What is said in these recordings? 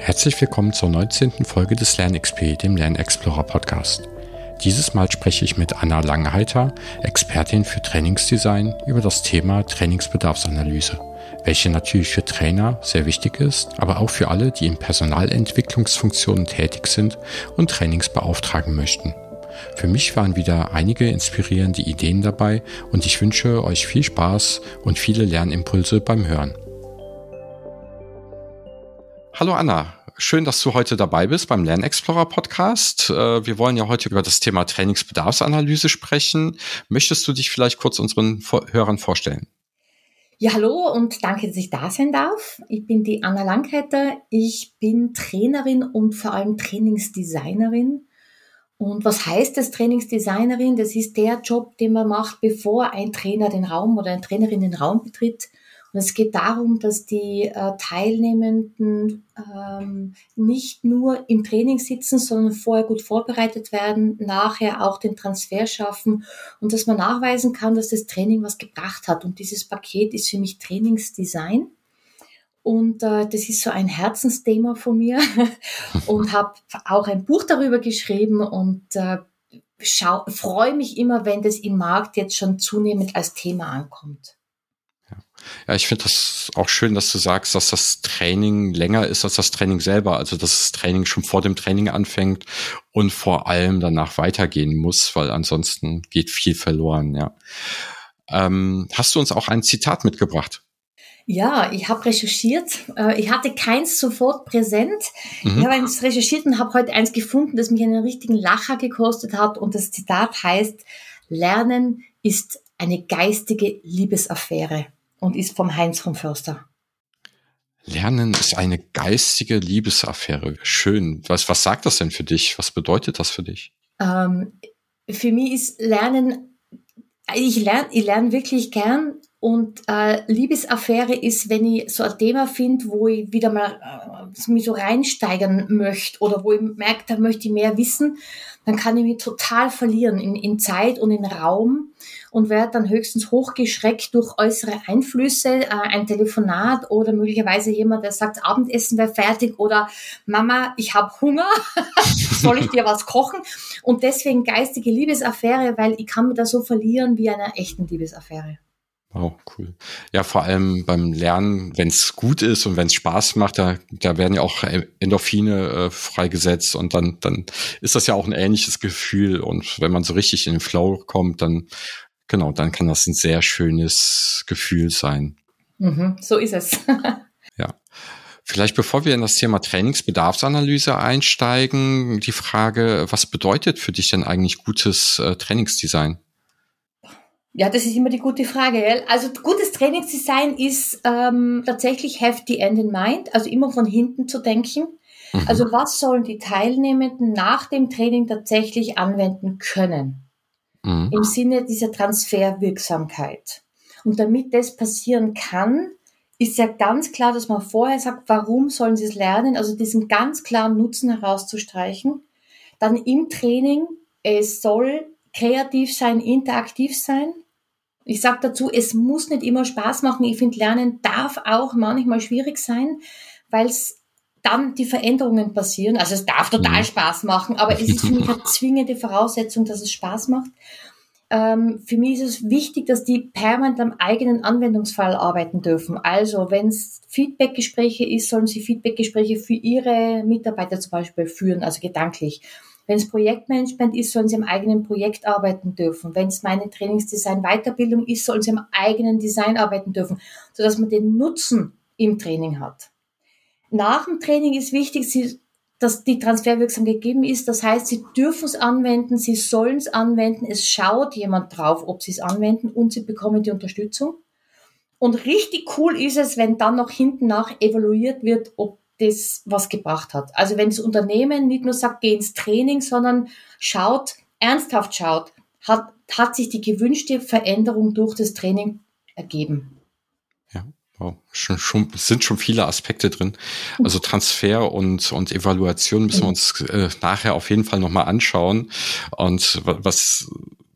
Herzlich willkommen zur 19. Folge des LernXP, dem Lernexplorer Podcast. Dieses Mal spreche ich mit Anna Langhalter, Expertin für Trainingsdesign, über das Thema Trainingsbedarfsanalyse, welche natürlich für Trainer sehr wichtig ist, aber auch für alle, die in Personalentwicklungsfunktionen tätig sind und Trainings beauftragen möchten. Für mich waren wieder einige inspirierende Ideen dabei und ich wünsche euch viel Spaß und viele Lernimpulse beim Hören. Hallo Anna, schön, dass du heute dabei bist beim Lernexplorer Podcast. Äh, wir wollen ja heute über das Thema Trainingsbedarfsanalyse sprechen. Möchtest du dich vielleicht kurz unseren Hörern vorstellen? Ja, hallo und danke, dass ich da sein darf. Ich bin die Anna Langheiter. Ich bin Trainerin und vor allem Trainingsdesignerin. Und was heißt das Trainingsdesignerin? Das ist der Job, den man macht, bevor ein Trainer den Raum oder eine Trainerin den Raum betritt. Und es geht darum, dass die äh, Teilnehmenden ähm, nicht nur im Training sitzen, sondern vorher gut vorbereitet werden, nachher auch den Transfer schaffen und dass man nachweisen kann, dass das Training was gebracht hat. Und dieses Paket ist für mich Trainingsdesign. Und äh, das ist so ein Herzensthema von mir und habe auch ein Buch darüber geschrieben und äh, freue mich immer, wenn das im Markt jetzt schon zunehmend als Thema ankommt. Ja, ich finde das auch schön, dass du sagst, dass das Training länger ist als das Training selber. Also, dass das Training schon vor dem Training anfängt und vor allem danach weitergehen muss, weil ansonsten geht viel verloren, ja. Ähm, hast du uns auch ein Zitat mitgebracht? Ja, ich habe recherchiert. Äh, ich hatte keins sofort präsent. Mhm. Ich habe eins recherchiert und habe heute eins gefunden, das mich einen richtigen Lacher gekostet hat. Und das Zitat heißt, Lernen ist eine geistige Liebesaffäre und ist vom Heinz von Förster. Lernen ist eine geistige Liebesaffäre. Schön. Was, was sagt das denn für dich? Was bedeutet das für dich? Ähm, für mich ist Lernen, ich lerne ich lerne wirklich gern und äh, Liebesaffäre ist, wenn ich so ein Thema finde, wo ich wieder mal äh, mich so reinsteigern möchte oder wo ich merke, da möchte ich mehr wissen, dann kann ich mich total verlieren in, in Zeit und in Raum und werde dann höchstens hochgeschreckt durch äußere Einflüsse, äh, ein Telefonat oder möglicherweise jemand, der sagt, Abendessen wäre fertig oder Mama, ich habe Hunger, soll ich dir was kochen? Und deswegen geistige Liebesaffäre, weil ich kann mich da so verlieren wie einer echten Liebesaffäre. Wow, cool. Ja, vor allem beim Lernen, wenn es gut ist und wenn es Spaß macht, da, da werden ja auch Endorphine äh, freigesetzt und dann, dann ist das ja auch ein ähnliches Gefühl. Und wenn man so richtig in den Flow kommt, dann, genau, dann kann das ein sehr schönes Gefühl sein. Mhm, so ist es. ja. Vielleicht bevor wir in das Thema Trainingsbedarfsanalyse einsteigen, die Frage, was bedeutet für dich denn eigentlich gutes äh, Trainingsdesign? Ja, das ist immer die gute Frage. Gell? Also gutes Trainingsdesign ist ähm, tatsächlich have the end in mind, also immer von hinten zu denken. Mhm. Also was sollen die Teilnehmenden nach dem Training tatsächlich anwenden können? Mhm. Im Sinne dieser Transferwirksamkeit. Und damit das passieren kann, ist ja ganz klar, dass man vorher sagt, warum sollen sie es lernen? Also diesen ganz klaren Nutzen herauszustreichen. Dann im Training, es soll kreativ sein, interaktiv sein. Ich sage dazu, es muss nicht immer Spaß machen. Ich finde, Lernen darf auch manchmal schwierig sein, weil es dann die Veränderungen passieren. Also es darf total mhm. Spaß machen, aber es ist für mich eine zwingende Voraussetzung, dass es Spaß macht. Ähm, für mich ist es wichtig, dass die permanent am eigenen Anwendungsfall arbeiten dürfen. Also wenn es Feedbackgespräche ist, sollen sie Feedbackgespräche für ihre Mitarbeiter zum Beispiel führen, also gedanklich. Wenn es Projektmanagement ist, sollen sie am eigenen Projekt arbeiten dürfen. Wenn es meine Trainingsdesign Weiterbildung ist, sollen sie am eigenen Design arbeiten dürfen, sodass man den Nutzen im Training hat. Nach dem Training ist wichtig, dass die transferwirksam gegeben ist. Das heißt, sie dürfen es anwenden, sie sollen es anwenden. Es schaut jemand drauf, ob sie es anwenden und sie bekommen die Unterstützung. Und richtig cool ist es, wenn dann noch hinten nach evaluiert wird, ob das was gebracht hat. Also wenn das Unternehmen nicht nur sagt, geh ins Training, sondern schaut, ernsthaft schaut, hat, hat sich die gewünschte Veränderung durch das Training ergeben. Ja, wow. schon, schon, sind schon viele Aspekte drin. Also Transfer und, und Evaluation müssen wir uns äh, nachher auf jeden Fall nochmal anschauen. Und was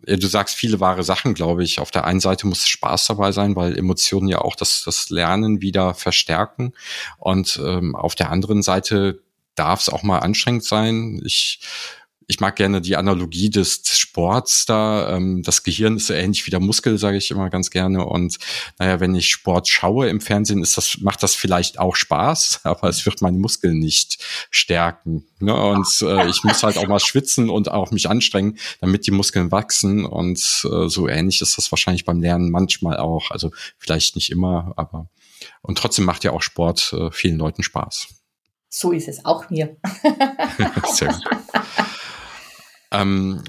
du sagst viele wahre Sachen, glaube ich. Auf der einen Seite muss Spaß dabei sein, weil Emotionen ja auch das, das Lernen wieder verstärken. Und ähm, auf der anderen Seite darf es auch mal anstrengend sein. Ich ich mag gerne die Analogie des, Sports da. Ähm, das Gehirn ist so ähnlich wie der Muskel, sage ich immer ganz gerne. Und naja, wenn ich Sport schaue im Fernsehen, ist das, macht das vielleicht auch Spaß, aber es wird meine Muskeln nicht stärken. Ne? Und äh, ich muss halt auch mal schwitzen und auch mich anstrengen, damit die Muskeln wachsen. Und äh, so ähnlich ist das wahrscheinlich beim Lernen manchmal auch. Also vielleicht nicht immer, aber und trotzdem macht ja auch Sport äh, vielen Leuten Spaß. So ist es auch mir. Sehr gut. Ähm,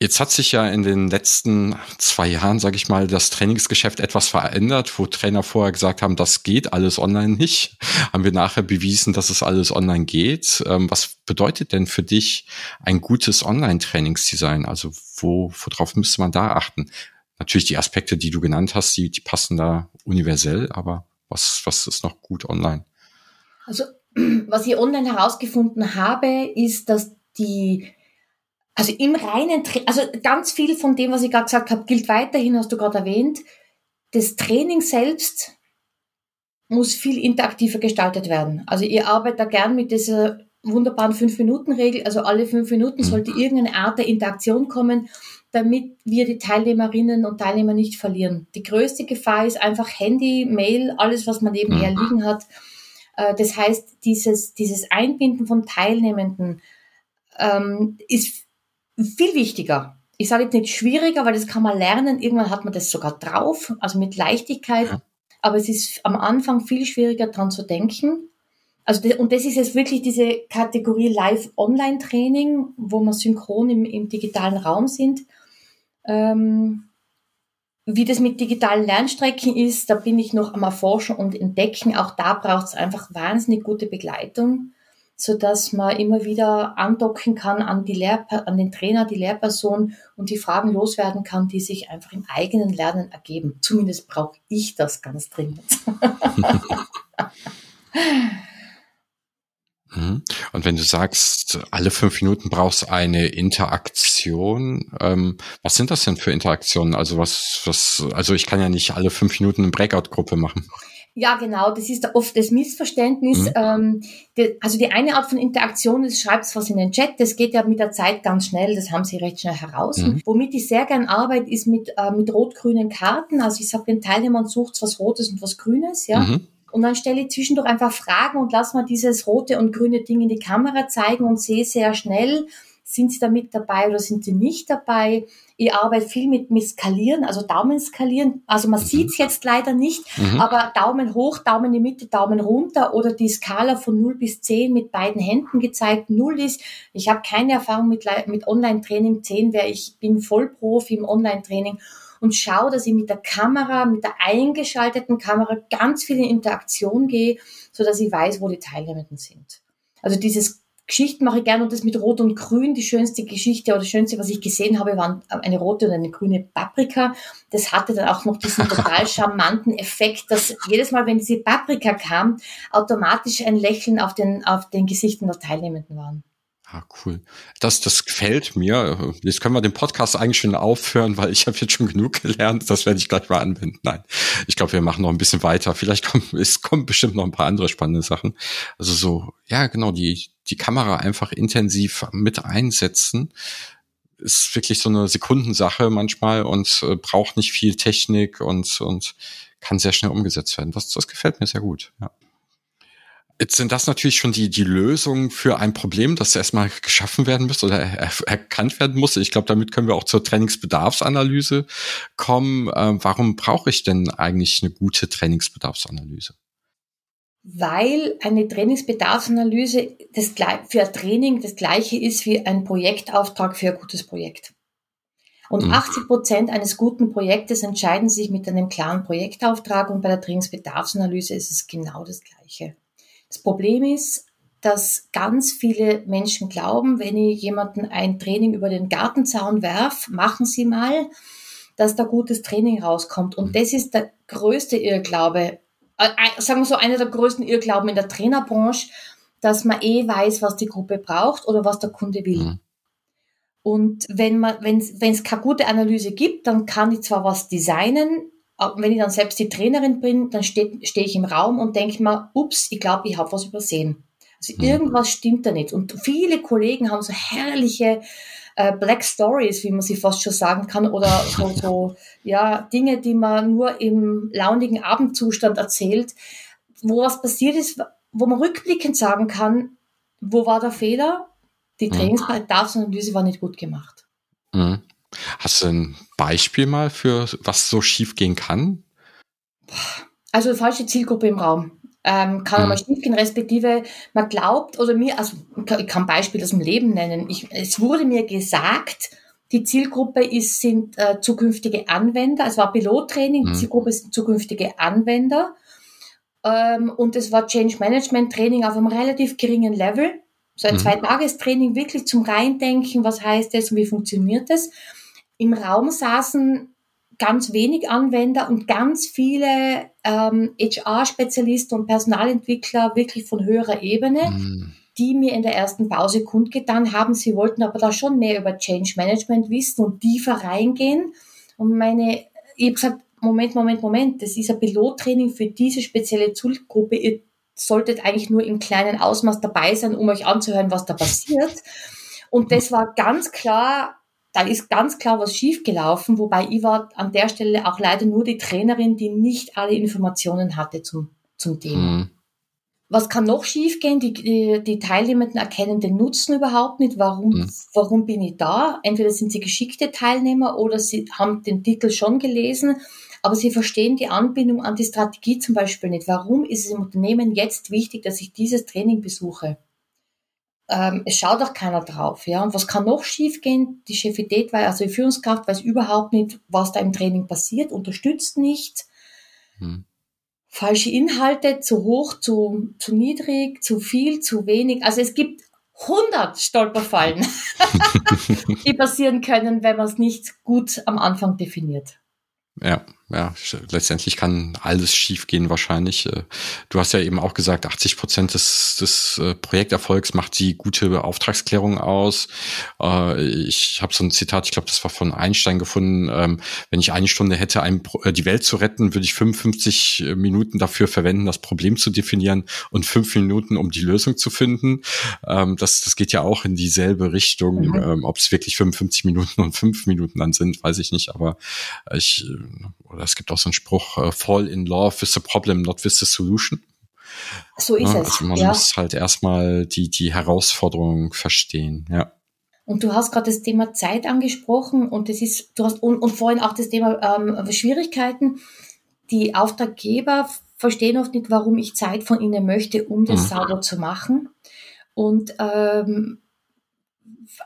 Jetzt hat sich ja in den letzten zwei Jahren, sage ich mal, das Trainingsgeschäft etwas verändert, wo Trainer vorher gesagt haben, das geht alles online nicht. Haben wir nachher bewiesen, dass es alles online geht. Ähm, was bedeutet denn für dich ein gutes Online-Trainingsdesign? Also wo, worauf müsste man da achten? Natürlich die Aspekte, die du genannt hast, die, die passen da universell, aber was, was ist noch gut online? Also was ich online herausgefunden habe, ist, dass die also im reinen, also ganz viel von dem, was ich gerade gesagt habe, gilt weiterhin, hast du gerade erwähnt. Das Training selbst muss viel interaktiver gestaltet werden. Also ihr arbeitet da gern mit dieser wunderbaren Fünf-Minuten-Regel. Also alle fünf Minuten sollte irgendeine Art der Interaktion kommen, damit wir die Teilnehmerinnen und Teilnehmer nicht verlieren. Die größte Gefahr ist einfach Handy, Mail, alles, was man nebenher mhm. liegen hat. Äh, das heißt, dieses, dieses Einbinden von Teilnehmenden ähm, ist viel wichtiger. Ich sage jetzt nicht schwieriger, weil das kann man lernen. Irgendwann hat man das sogar drauf, also mit Leichtigkeit. Ja. Aber es ist am Anfang viel schwieriger dran zu denken. Also und das ist jetzt wirklich diese Kategorie Live-Online-Training, wo wir synchron im, im digitalen Raum sind. Ähm, wie das mit digitalen Lernstrecken ist, da bin ich noch am Erforschen und entdecken. Auch da braucht es einfach wahnsinnig gute Begleitung so dass man immer wieder andocken kann an, die Lehr an den Trainer, die Lehrperson und die Fragen loswerden kann, die sich einfach im eigenen Lernen ergeben. Zumindest brauche ich das ganz dringend. Mhm. Und wenn du sagst, alle fünf Minuten brauchst eine Interaktion, ähm, was sind das denn für Interaktionen? Also was, was, also ich kann ja nicht alle fünf Minuten eine Breakout-Gruppe machen. Ja, genau, das ist oft das Missverständnis. Mhm. Ähm, die, also die eine Art von Interaktion ist, schreibt was in den Chat, das geht ja mit der Zeit ganz schnell, das haben sie recht schnell heraus. Mhm. Womit ich sehr gern arbeite, ist mit, äh, mit rot-grünen Karten. Also ich sage den Teilnehmern, sucht was Rotes und was Grünes, ja. Mhm. Und dann stelle ich zwischendurch einfach Fragen und lass mal dieses rote und grüne Ding in die Kamera zeigen und sehe sehr schnell, sind sie da mit dabei oder sind sie nicht dabei? Ich arbeite viel mit, mit Skalieren, also Daumen skalieren. Also man mhm. sieht es jetzt leider nicht, mhm. aber Daumen hoch, Daumen in die Mitte, Daumen runter oder die Skala von 0 bis 10 mit beiden Händen gezeigt. 0 ist, ich habe keine Erfahrung mit, mit Online-Training. 10 wäre, ich bin Vollprofi im Online-Training und schaue, dass ich mit der Kamera, mit der eingeschalteten Kamera ganz viel in Interaktion gehe, so dass ich weiß, wo die Teilnehmenden sind. Also dieses Geschichten mache ich gerne und das mit Rot und Grün. Die schönste Geschichte oder das Schönste, was ich gesehen habe, waren eine rote und eine grüne Paprika. Das hatte dann auch noch diesen total charmanten Effekt, dass jedes Mal, wenn diese Paprika kam, automatisch ein Lächeln auf den, auf den Gesichtern der Teilnehmenden waren. Ah, cool. Das, das gefällt mir. Jetzt können wir den Podcast eigentlich schon aufhören, weil ich habe jetzt schon genug gelernt. Das werde ich gleich mal anwenden. Nein, ich glaube, wir machen noch ein bisschen weiter. Vielleicht kommen, es kommen bestimmt noch ein paar andere spannende Sachen. Also so, ja, genau, die, die Kamera einfach intensiv mit einsetzen ist wirklich so eine Sekundensache manchmal und äh, braucht nicht viel Technik und, und kann sehr schnell umgesetzt werden. Das, das gefällt mir sehr gut. Ja. Jetzt sind das natürlich schon die, die Lösungen für ein Problem, das erstmal geschaffen werden muss oder er, erkannt werden muss. Ich glaube, damit können wir auch zur Trainingsbedarfsanalyse kommen. Ähm, warum brauche ich denn eigentlich eine gute Trainingsbedarfsanalyse? Weil eine Trainingsbedarfsanalyse das, für ein Training das gleiche ist wie ein Projektauftrag für ein gutes Projekt. Und mhm. 80 Prozent eines guten Projektes entscheiden sich mit einem klaren Projektauftrag und bei der Trainingsbedarfsanalyse ist es genau das Gleiche. Das Problem ist, dass ganz viele Menschen glauben, wenn ich jemanden ein Training über den Gartenzaun werf, machen Sie mal, dass da gutes Training rauskommt. Und das ist der größte Irrglaube, äh, sagen wir so, einer der größten Irrglauben in der Trainerbranche, dass man eh weiß, was die Gruppe braucht oder was der Kunde will. Mhm. Und wenn man, wenn es keine gute Analyse gibt, dann kann ich zwar was designen, wenn ich dann selbst die Trainerin bin, dann stehe steh ich im Raum und denke mir, ups, ich glaube, ich habe was übersehen. Also mhm. irgendwas stimmt da nicht. Und viele Kollegen haben so herrliche äh, Black Stories, wie man sie fast schon sagen kann, oder so, so ja, Dinge, die man nur im launigen Abendzustand erzählt, wo was passiert ist, wo man rückblickend sagen kann, wo war der Fehler? Die mhm. Trainingsbedarfsanalyse war nicht gut gemacht. Mhm. Hast du ein Beispiel mal für was so schief gehen kann? Also falsche Zielgruppe im Raum. Ähm, kann mhm. aber schief gehen, respektive man glaubt, oder mir, also ich kann ein Beispiel aus dem Leben nennen. Ich, es wurde mir gesagt, die Zielgruppe ist, sind äh, zukünftige Anwender. Es war Pilottraining, mhm. die Zielgruppe sind zukünftige Anwender. Ähm, und es war Change Management Training auf einem relativ geringen Level. So ein mhm. Zwei-Tages-Training wirklich zum Reindenken, was heißt das und wie funktioniert das. Im Raum saßen ganz wenig Anwender und ganz viele ähm, HR-Spezialisten und Personalentwickler wirklich von höherer Ebene, mhm. die mir in der ersten Pause kundgetan haben, sie wollten aber da schon mehr über Change Management wissen und tiefer reingehen. Und meine, ich habe gesagt, Moment, Moment, Moment, das ist ein Pilottraining für diese spezielle Zielgruppe. Ihr solltet eigentlich nur im kleinen Ausmaß dabei sein, um euch anzuhören, was da passiert. Und das war ganz klar, da ist ganz klar was schiefgelaufen, wobei ich war an der Stelle auch leider nur die Trainerin, die nicht alle Informationen hatte zum, zum Thema. Mhm. Was kann noch schiefgehen? Die, die, die Teilnehmenden erkennen den Nutzen überhaupt nicht. Warum, mhm. warum bin ich da? Entweder sind sie geschickte Teilnehmer oder sie haben den Titel schon gelesen aber sie verstehen die Anbindung an die Strategie zum Beispiel nicht. Warum ist es im Unternehmen jetzt wichtig, dass ich dieses Training besuche? Ähm, es schaut auch keiner drauf, ja. Und was kann noch schiefgehen? Die Chefität, weil, also die Führungskraft weiß überhaupt nicht, was da im Training passiert, unterstützt nicht. Hm. Falsche Inhalte, zu hoch, zu, zu niedrig, zu viel, zu wenig. Also es gibt 100 Stolperfallen, die passieren können, wenn man es nicht gut am Anfang definiert. Ja, ja, letztendlich kann alles schiefgehen wahrscheinlich. Äh, du hast ja eben auch gesagt, 80 Prozent des, des äh, Projekterfolgs macht die gute Auftragsklärung aus. Äh, ich habe so ein Zitat, ich glaube, das war von Einstein gefunden. Ähm, wenn ich eine Stunde hätte, die Welt zu retten, würde ich 55 Minuten dafür verwenden, das Problem zu definieren und fünf Minuten, um die Lösung zu finden. Ähm, das, das geht ja auch in dieselbe Richtung. Mhm. Ähm, ob es wirklich 55 Minuten und fünf Minuten dann sind, weiß ich nicht. Aber ich oder es gibt auch so einen Spruch, äh, fall in love with the problem, not with the solution. So ist ja, es. Also man ja. muss halt erstmal die, die Herausforderung verstehen, ja. Und du hast gerade das Thema Zeit angesprochen und das ist, du hast und, und vorhin auch das Thema ähm, Schwierigkeiten. Die Auftraggeber verstehen oft nicht, warum ich Zeit von ihnen möchte, um das mhm. sauber zu machen. Und ähm,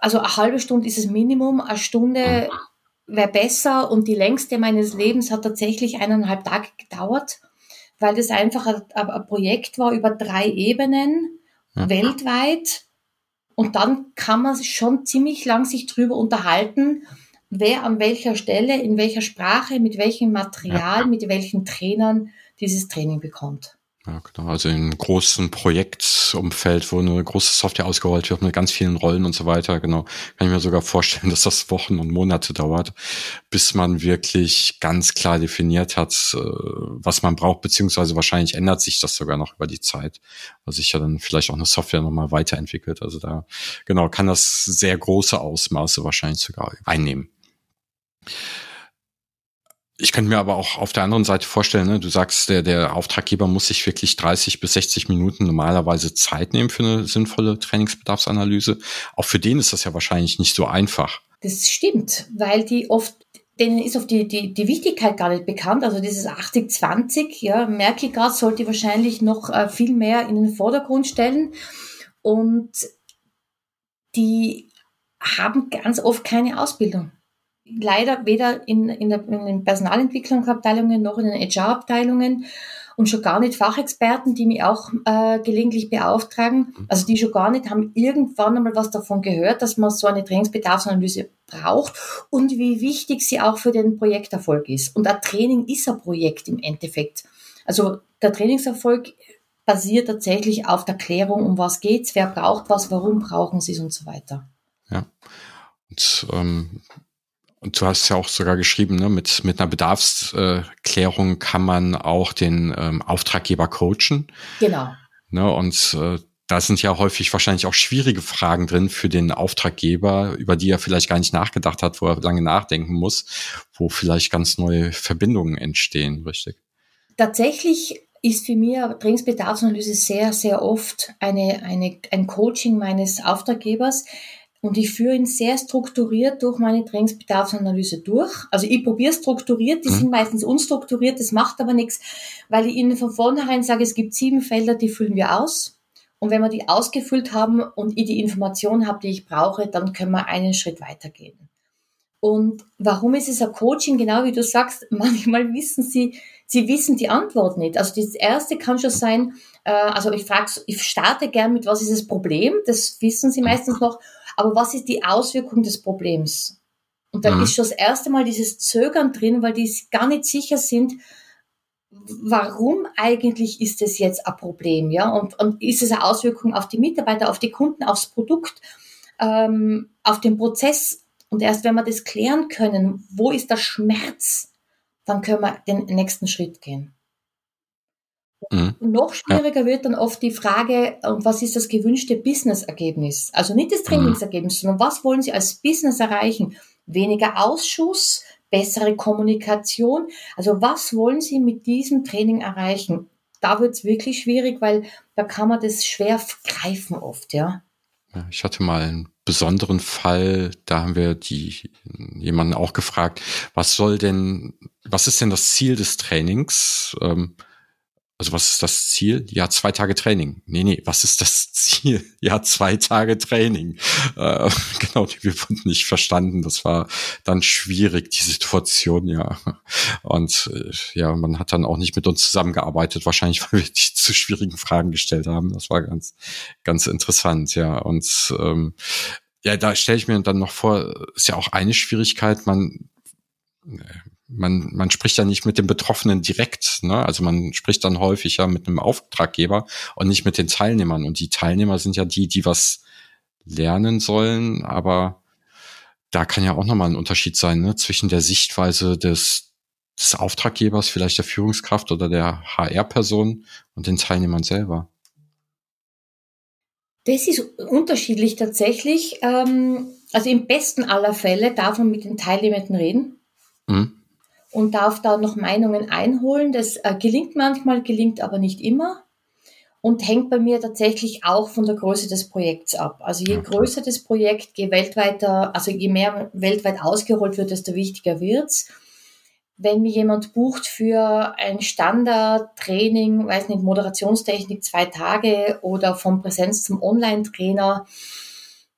also eine halbe Stunde ist das Minimum, eine Stunde mhm wäre besser und die längste meines Lebens hat tatsächlich eineinhalb Tage gedauert, weil das einfach ein, ein Projekt war über drei Ebenen ja. weltweit und dann kann man sich schon ziemlich lang sich drüber unterhalten, wer an welcher Stelle, in welcher Sprache, mit welchem Material, ja. mit welchen Trainern dieses Training bekommt. Ja, genau. Also in einem großen Projektumfeld, wo eine große Software ausgerollt wird mit ganz vielen Rollen und so weiter, genau, kann ich mir sogar vorstellen, dass das Wochen und Monate dauert, bis man wirklich ganz klar definiert hat, äh, was man braucht, beziehungsweise wahrscheinlich ändert sich das sogar noch über die Zeit, weil sich ja dann vielleicht auch eine Software nochmal weiterentwickelt. Also da, genau, kann das sehr große Ausmaße wahrscheinlich sogar einnehmen. Ich könnte mir aber auch auf der anderen Seite vorstellen, ne, du sagst, der, der Auftraggeber muss sich wirklich 30 bis 60 Minuten normalerweise Zeit nehmen für eine sinnvolle Trainingsbedarfsanalyse. Auch für den ist das ja wahrscheinlich nicht so einfach. Das stimmt, weil die oft denen ist oft die, die, die Wichtigkeit gar nicht bekannt. Also dieses 80-20, ja, merke ich gerade, sollte wahrscheinlich noch äh, viel mehr in den Vordergrund stellen. Und die haben ganz oft keine Ausbildung leider weder in, in, der, in den Personalentwicklungsabteilungen noch in den HR-Abteilungen und schon gar nicht Fachexperten, die mich auch äh, gelegentlich beauftragen, also die schon gar nicht, haben irgendwann einmal was davon gehört, dass man so eine Trainingsbedarfsanalyse braucht und wie wichtig sie auch für den Projekterfolg ist. Und ein Training ist ein Projekt im Endeffekt. Also der Trainingserfolg basiert tatsächlich auf der Klärung, um was geht's, wer braucht was, warum brauchen sie es und so weiter. Ja. Und, ähm, und du hast ja auch sogar geschrieben, ne, mit, mit einer Bedarfsklärung kann man auch den ähm, Auftraggeber coachen. Genau. Ne, und äh, da sind ja häufig wahrscheinlich auch schwierige Fragen drin für den Auftraggeber, über die er vielleicht gar nicht nachgedacht hat, wo er lange nachdenken muss, wo vielleicht ganz neue Verbindungen entstehen, richtig? Tatsächlich ist für mich Trainingsbedarfsanalyse sehr, sehr oft eine, eine, ein Coaching meines Auftraggebers. Und ich führe ihn sehr strukturiert durch meine Trainingsbedarfsanalyse durch. Also ich probiere strukturiert, die mhm. sind meistens unstrukturiert, das macht aber nichts, weil ich ihnen von vornherein sage, es gibt sieben Felder, die füllen wir aus. Und wenn wir die ausgefüllt haben und ich die Information habe, die ich brauche, dann können wir einen Schritt weitergehen. Und warum ist es ein Coaching? Genau wie du sagst, manchmal wissen sie, sie wissen die Antwort nicht. Also das erste kann schon sein, äh, also ich frage, ich starte gern mit, was ist das Problem? Das wissen sie meistens noch. Aber was ist die Auswirkung des Problems? Und da mhm. ist schon das erste Mal dieses Zögern drin, weil die gar nicht sicher sind, warum eigentlich ist es jetzt ein Problem, ja? Und, und ist es eine Auswirkung auf die Mitarbeiter, auf die Kunden, aufs Produkt, ähm, auf den Prozess? Und erst wenn wir das klären können, wo ist der Schmerz, dann können wir den nächsten Schritt gehen. Mhm. Noch schwieriger ja. wird dann oft die Frage, was ist das gewünschte Business-Ergebnis? Also nicht das mhm. Trainingsergebnis, mhm. sondern was wollen Sie als Business erreichen? Weniger Ausschuss, bessere Kommunikation. Also was wollen Sie mit diesem Training erreichen? Da wird es wirklich schwierig, weil da kann man das schwer greifen oft, ja. ja. Ich hatte mal einen besonderen Fall, da haben wir die jemanden auch gefragt, was soll denn, was ist denn das Ziel des Trainings? Ähm, also was ist das Ziel? Ja, zwei Tage Training. Nee, nee, was ist das Ziel? Ja, zwei Tage Training. Äh, genau, wir wurden nicht verstanden. Das war dann schwierig, die Situation, ja. Und äh, ja, man hat dann auch nicht mit uns zusammengearbeitet, wahrscheinlich, weil wir die zu schwierigen Fragen gestellt haben. Das war ganz, ganz interessant, ja. Und ähm, ja, da stelle ich mir dann noch vor, ist ja auch eine Schwierigkeit, man man, man spricht ja nicht mit dem Betroffenen direkt, ne? Also man spricht dann häufig ja mit einem Auftraggeber und nicht mit den Teilnehmern. Und die Teilnehmer sind ja die, die was lernen sollen, aber da kann ja auch nochmal ein Unterschied sein, ne? Zwischen der Sichtweise des, des Auftraggebers, vielleicht der Führungskraft oder der HR-Person und den Teilnehmern selber. Das ist unterschiedlich tatsächlich. Ähm, also im besten aller Fälle darf man mit den Teilnehmenden reden. Mhm und darf da noch Meinungen einholen. Das äh, gelingt manchmal, gelingt aber nicht immer und hängt bei mir tatsächlich auch von der Größe des Projekts ab. Also je größer das Projekt, je weltweiter, also je mehr weltweit ausgerollt wird, desto wichtiger wird's. Wenn mir jemand bucht für ein Standard-Training, weiß nicht, Moderationstechnik zwei Tage oder vom Präsenz zum Online-Trainer,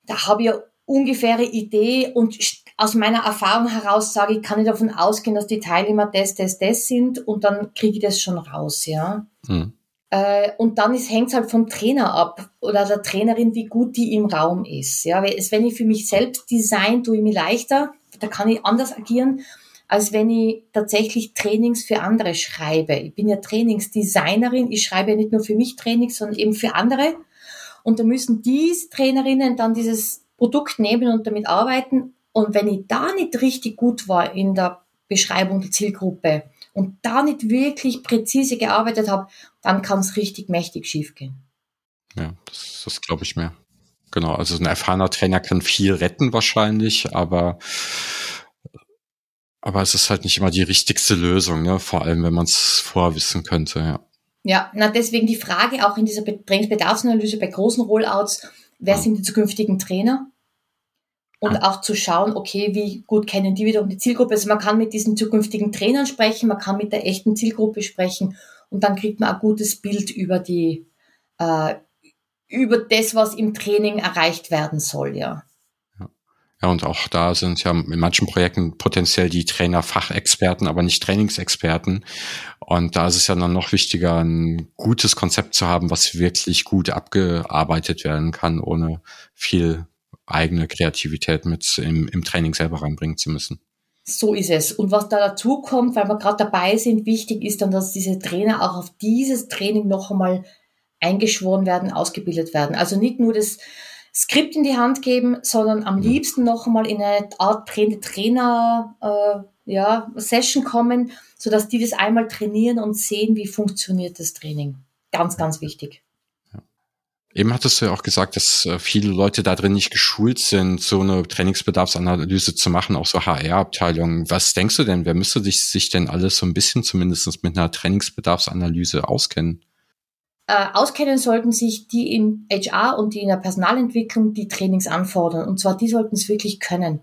da habe ich eine ungefähre Idee und aus meiner Erfahrung heraus sage ich, kann ich davon ausgehen, dass die Teilnehmer das, das, das sind und dann kriege ich das schon raus, ja. Mhm. Äh, und dann hängt es halt vom Trainer ab oder der Trainerin, wie gut die im Raum ist. Ja, wenn ich für mich selbst design, tue ich mir leichter, da kann ich anders agieren, als wenn ich tatsächlich Trainings für andere schreibe. Ich bin ja Trainingsdesignerin, ich schreibe ja nicht nur für mich Trainings, sondern eben für andere. Und da müssen diese Trainerinnen dann dieses Produkt nehmen und damit arbeiten und wenn ich da nicht richtig gut war in der Beschreibung der Zielgruppe und da nicht wirklich präzise gearbeitet habe, dann kann es richtig mächtig schiefgehen. Ja, das, das glaube ich mir. Genau, also ein erfahrener Trainer kann viel retten wahrscheinlich, aber aber es ist halt nicht immer die richtigste Lösung, ne? vor allem wenn man es vorher wissen könnte. Ja. ja, na deswegen die Frage auch in dieser Trainingsbedarfsanalyse bei großen Rollouts, wer ja. sind die zukünftigen Trainer? Und auch zu schauen, okay, wie gut kennen die wiederum die Zielgruppe. Also man kann mit diesen zukünftigen Trainern sprechen, man kann mit der echten Zielgruppe sprechen und dann kriegt man ein gutes Bild über die, äh, über das, was im Training erreicht werden soll, ja. Ja, und auch da sind ja in manchen Projekten potenziell die Trainer Fachexperten, aber nicht Trainingsexperten. Und da ist es ja dann noch wichtiger, ein gutes Konzept zu haben, was wirklich gut abgearbeitet werden kann, ohne viel eigene Kreativität mit im, im Training selber reinbringen zu müssen. So ist es. Und was da dazu kommt, weil wir gerade dabei sind, wichtig ist dann, dass diese Trainer auch auf dieses Training noch einmal eingeschworen werden, ausgebildet werden. Also nicht nur das Skript in die Hand geben, sondern am liebsten noch einmal in eine Art Trainer, äh, ja, Session kommen, so dass die das einmal trainieren und sehen, wie funktioniert das Training. Ganz, ganz wichtig. Eben hattest du ja auch gesagt, dass äh, viele Leute da drin nicht geschult sind, so eine Trainingsbedarfsanalyse zu machen, auch so HR-Abteilungen. Was denkst du denn, wer müsste sich, denn alles so ein bisschen zumindest mit einer Trainingsbedarfsanalyse auskennen? Äh, auskennen sollten sich die in HR und die in der Personalentwicklung die Trainings anfordern. Und zwar die sollten es wirklich können.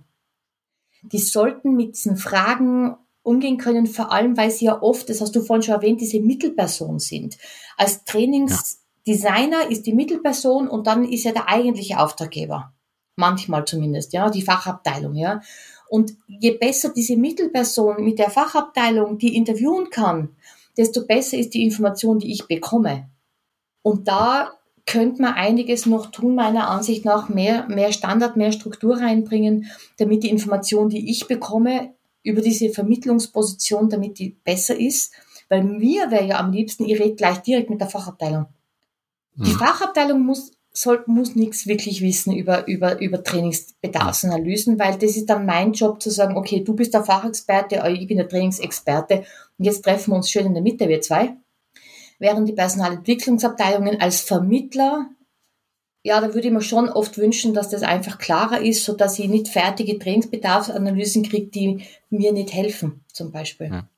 Die sollten mit diesen Fragen umgehen können, vor allem weil sie ja oft, das hast du vorhin schon erwähnt, diese Mittelperson sind. Als Trainingsdesigner ja. Ist die Mittelperson und dann ist er der eigentliche Auftraggeber. Manchmal zumindest, ja, die Fachabteilung, ja. Und je besser diese Mittelperson mit der Fachabteilung die interviewen kann, desto besser ist die Information, die ich bekomme. Und da könnte man einiges noch tun, meiner Ansicht nach, mehr, mehr Standard, mehr Struktur reinbringen, damit die Information, die ich bekomme, über diese Vermittlungsposition, damit die besser ist. Weil mir wäre ja am liebsten, ich rede gleich direkt mit der Fachabteilung. Mhm. Die Fachabteilung muss, soll, muss nichts wirklich wissen über, über, über Trainingsbedarfsanalysen, weil das ist dann mein Job zu sagen, okay, du bist der Fachexperte, ich bin der Trainingsexperte und jetzt treffen wir uns schön in der Mitte, wir zwei während die Personalentwicklungsabteilungen als Vermittler, ja, da würde ich mir schon oft wünschen, dass das einfach klarer ist, so dass ich nicht fertige Trainingsbedarfsanalysen kriege, die mir nicht helfen, zum Beispiel. Ja.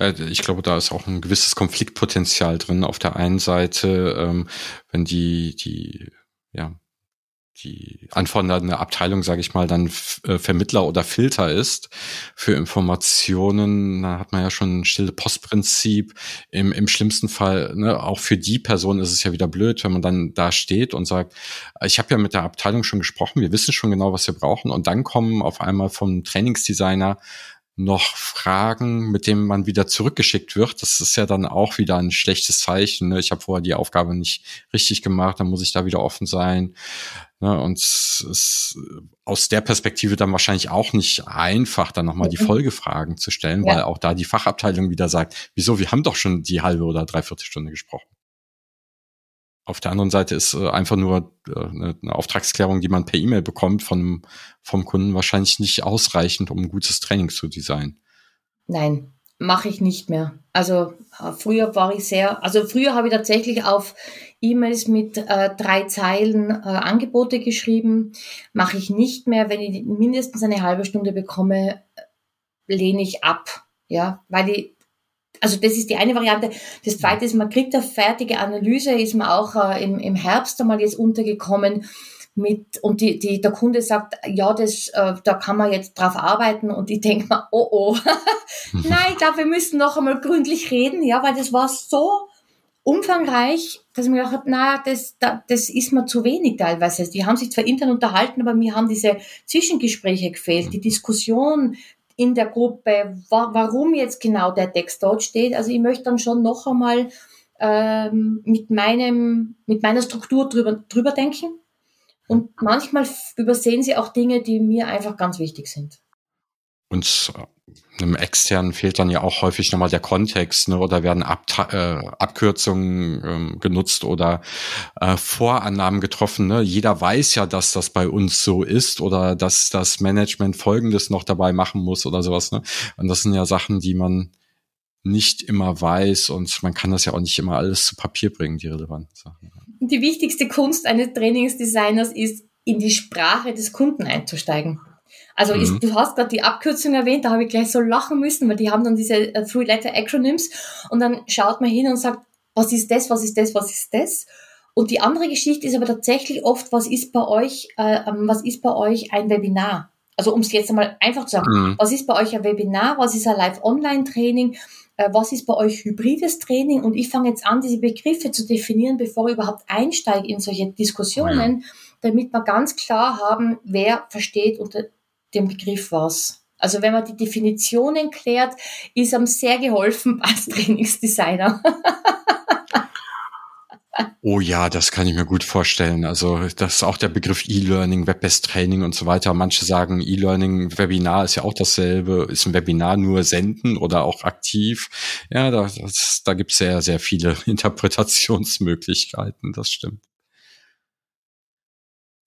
Ich glaube, da ist auch ein gewisses Konfliktpotenzial drin. Auf der einen Seite, ähm, wenn die, die, ja, die anfordernde Abteilung, sage ich mal, dann äh, Vermittler oder Filter ist für Informationen, da hat man ja schon ein stille Postprinzip. Im, im schlimmsten Fall, ne, auch für die Person ist es ja wieder blöd, wenn man dann da steht und sagt, ich habe ja mit der Abteilung schon gesprochen, wir wissen schon genau, was wir brauchen. Und dann kommen auf einmal vom Trainingsdesigner noch Fragen, mit denen man wieder zurückgeschickt wird. Das ist ja dann auch wieder ein schlechtes Zeichen. Ne? Ich habe vorher die Aufgabe nicht richtig gemacht, dann muss ich da wieder offen sein. Ne? Und es ist aus der Perspektive dann wahrscheinlich auch nicht einfach, dann nochmal die mhm. Folgefragen zu stellen, ja. weil auch da die Fachabteilung wieder sagt, wieso, wir haben doch schon die halbe oder dreiviertel Stunde gesprochen. Auf der anderen Seite ist äh, einfach nur äh, eine, Auftragsklärung, die man per E-Mail bekommt von, vom Kunden, wahrscheinlich nicht ausreichend, um ein gutes Training zu designen. Nein, mache ich nicht mehr. Also äh, früher war ich sehr, also früher habe ich tatsächlich auf E-Mails mit äh, drei Zeilen äh, Angebote geschrieben. Mache ich nicht mehr. Wenn ich mindestens eine halbe Stunde bekomme, lehne ich ab. Ja, weil ich also das ist die eine Variante. Das zweite ist, man kriegt eine fertige Analyse, ist man auch äh, im, im Herbst einmal jetzt untergekommen mit und die, die, der Kunde sagt, ja, das, äh, da kann man jetzt drauf arbeiten und ich denke mir, oh oh, nein, ich glaube, wir müssen noch einmal gründlich reden, ja, weil das war so umfangreich, dass ich mir gedacht habe, na, das, das ist mir zu wenig teilweise. Die haben sich zwar intern unterhalten, aber mir haben diese Zwischengespräche gefehlt, die Diskussion, in der Gruppe, wa warum jetzt genau der Text dort steht. Also ich möchte dann schon noch einmal ähm, mit meinem, mit meiner Struktur drüber, drüber denken. Und manchmal übersehen sie auch Dinge, die mir einfach ganz wichtig sind. Und einem externen fehlt dann ja auch häufig nochmal der Kontext, ne? oder werden Ab äh, Abkürzungen ähm, genutzt oder äh, Vorannahmen getroffen. Ne? Jeder weiß ja, dass das bei uns so ist oder dass das Management Folgendes noch dabei machen muss oder sowas. Ne? Und das sind ja Sachen, die man nicht immer weiß und man kann das ja auch nicht immer alles zu Papier bringen, die relevanten Sachen. Die wichtigste Kunst eines Trainingsdesigners ist, in die Sprache des Kunden einzusteigen. Also mhm. ist, du hast gerade die Abkürzung erwähnt, da habe ich gleich so lachen müssen, weil die haben dann diese äh, Three-Letter-Acronyms und dann schaut man hin und sagt, was ist das, was ist das, was ist das? Und die andere Geschichte ist aber tatsächlich oft, was ist bei euch, äh, ähm, was ist bei euch ein Webinar? Also um es jetzt einmal einfach zu sagen, mhm. was ist bei euch ein Webinar, was ist ein Live-Online-Training, äh, was ist bei euch hybrides Training? Und ich fange jetzt an, diese Begriffe zu definieren, bevor ich überhaupt einsteige in solche Diskussionen, ja. damit wir ganz klar haben, wer versteht unter den Begriff was. Also wenn man die Definitionen klärt, ist einem sehr geholfen als Trainingsdesigner. Oh ja, das kann ich mir gut vorstellen. Also das ist auch der Begriff E-Learning, Web-Based Training und so weiter. Manche sagen, E-Learning, Webinar ist ja auch dasselbe. Ist ein Webinar nur senden oder auch aktiv? Ja, da, das, da gibt es sehr, sehr viele Interpretationsmöglichkeiten. Das stimmt.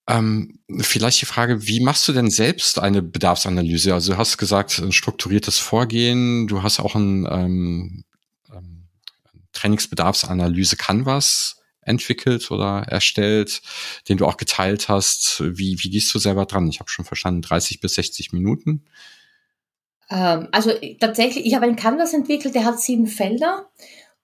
Ähm, vielleicht die Frage, wie machst du denn selbst eine Bedarfsanalyse? Also du hast gesagt, ein strukturiertes Vorgehen, du hast auch ein ähm, ähm, Trainingsbedarfsanalyse Canvas entwickelt oder erstellt, den du auch geteilt hast. Wie, wie gehst du selber dran? Ich habe schon verstanden, 30 bis 60 Minuten. Ähm, also tatsächlich, ich habe einen Canvas entwickelt, der hat sieben Felder.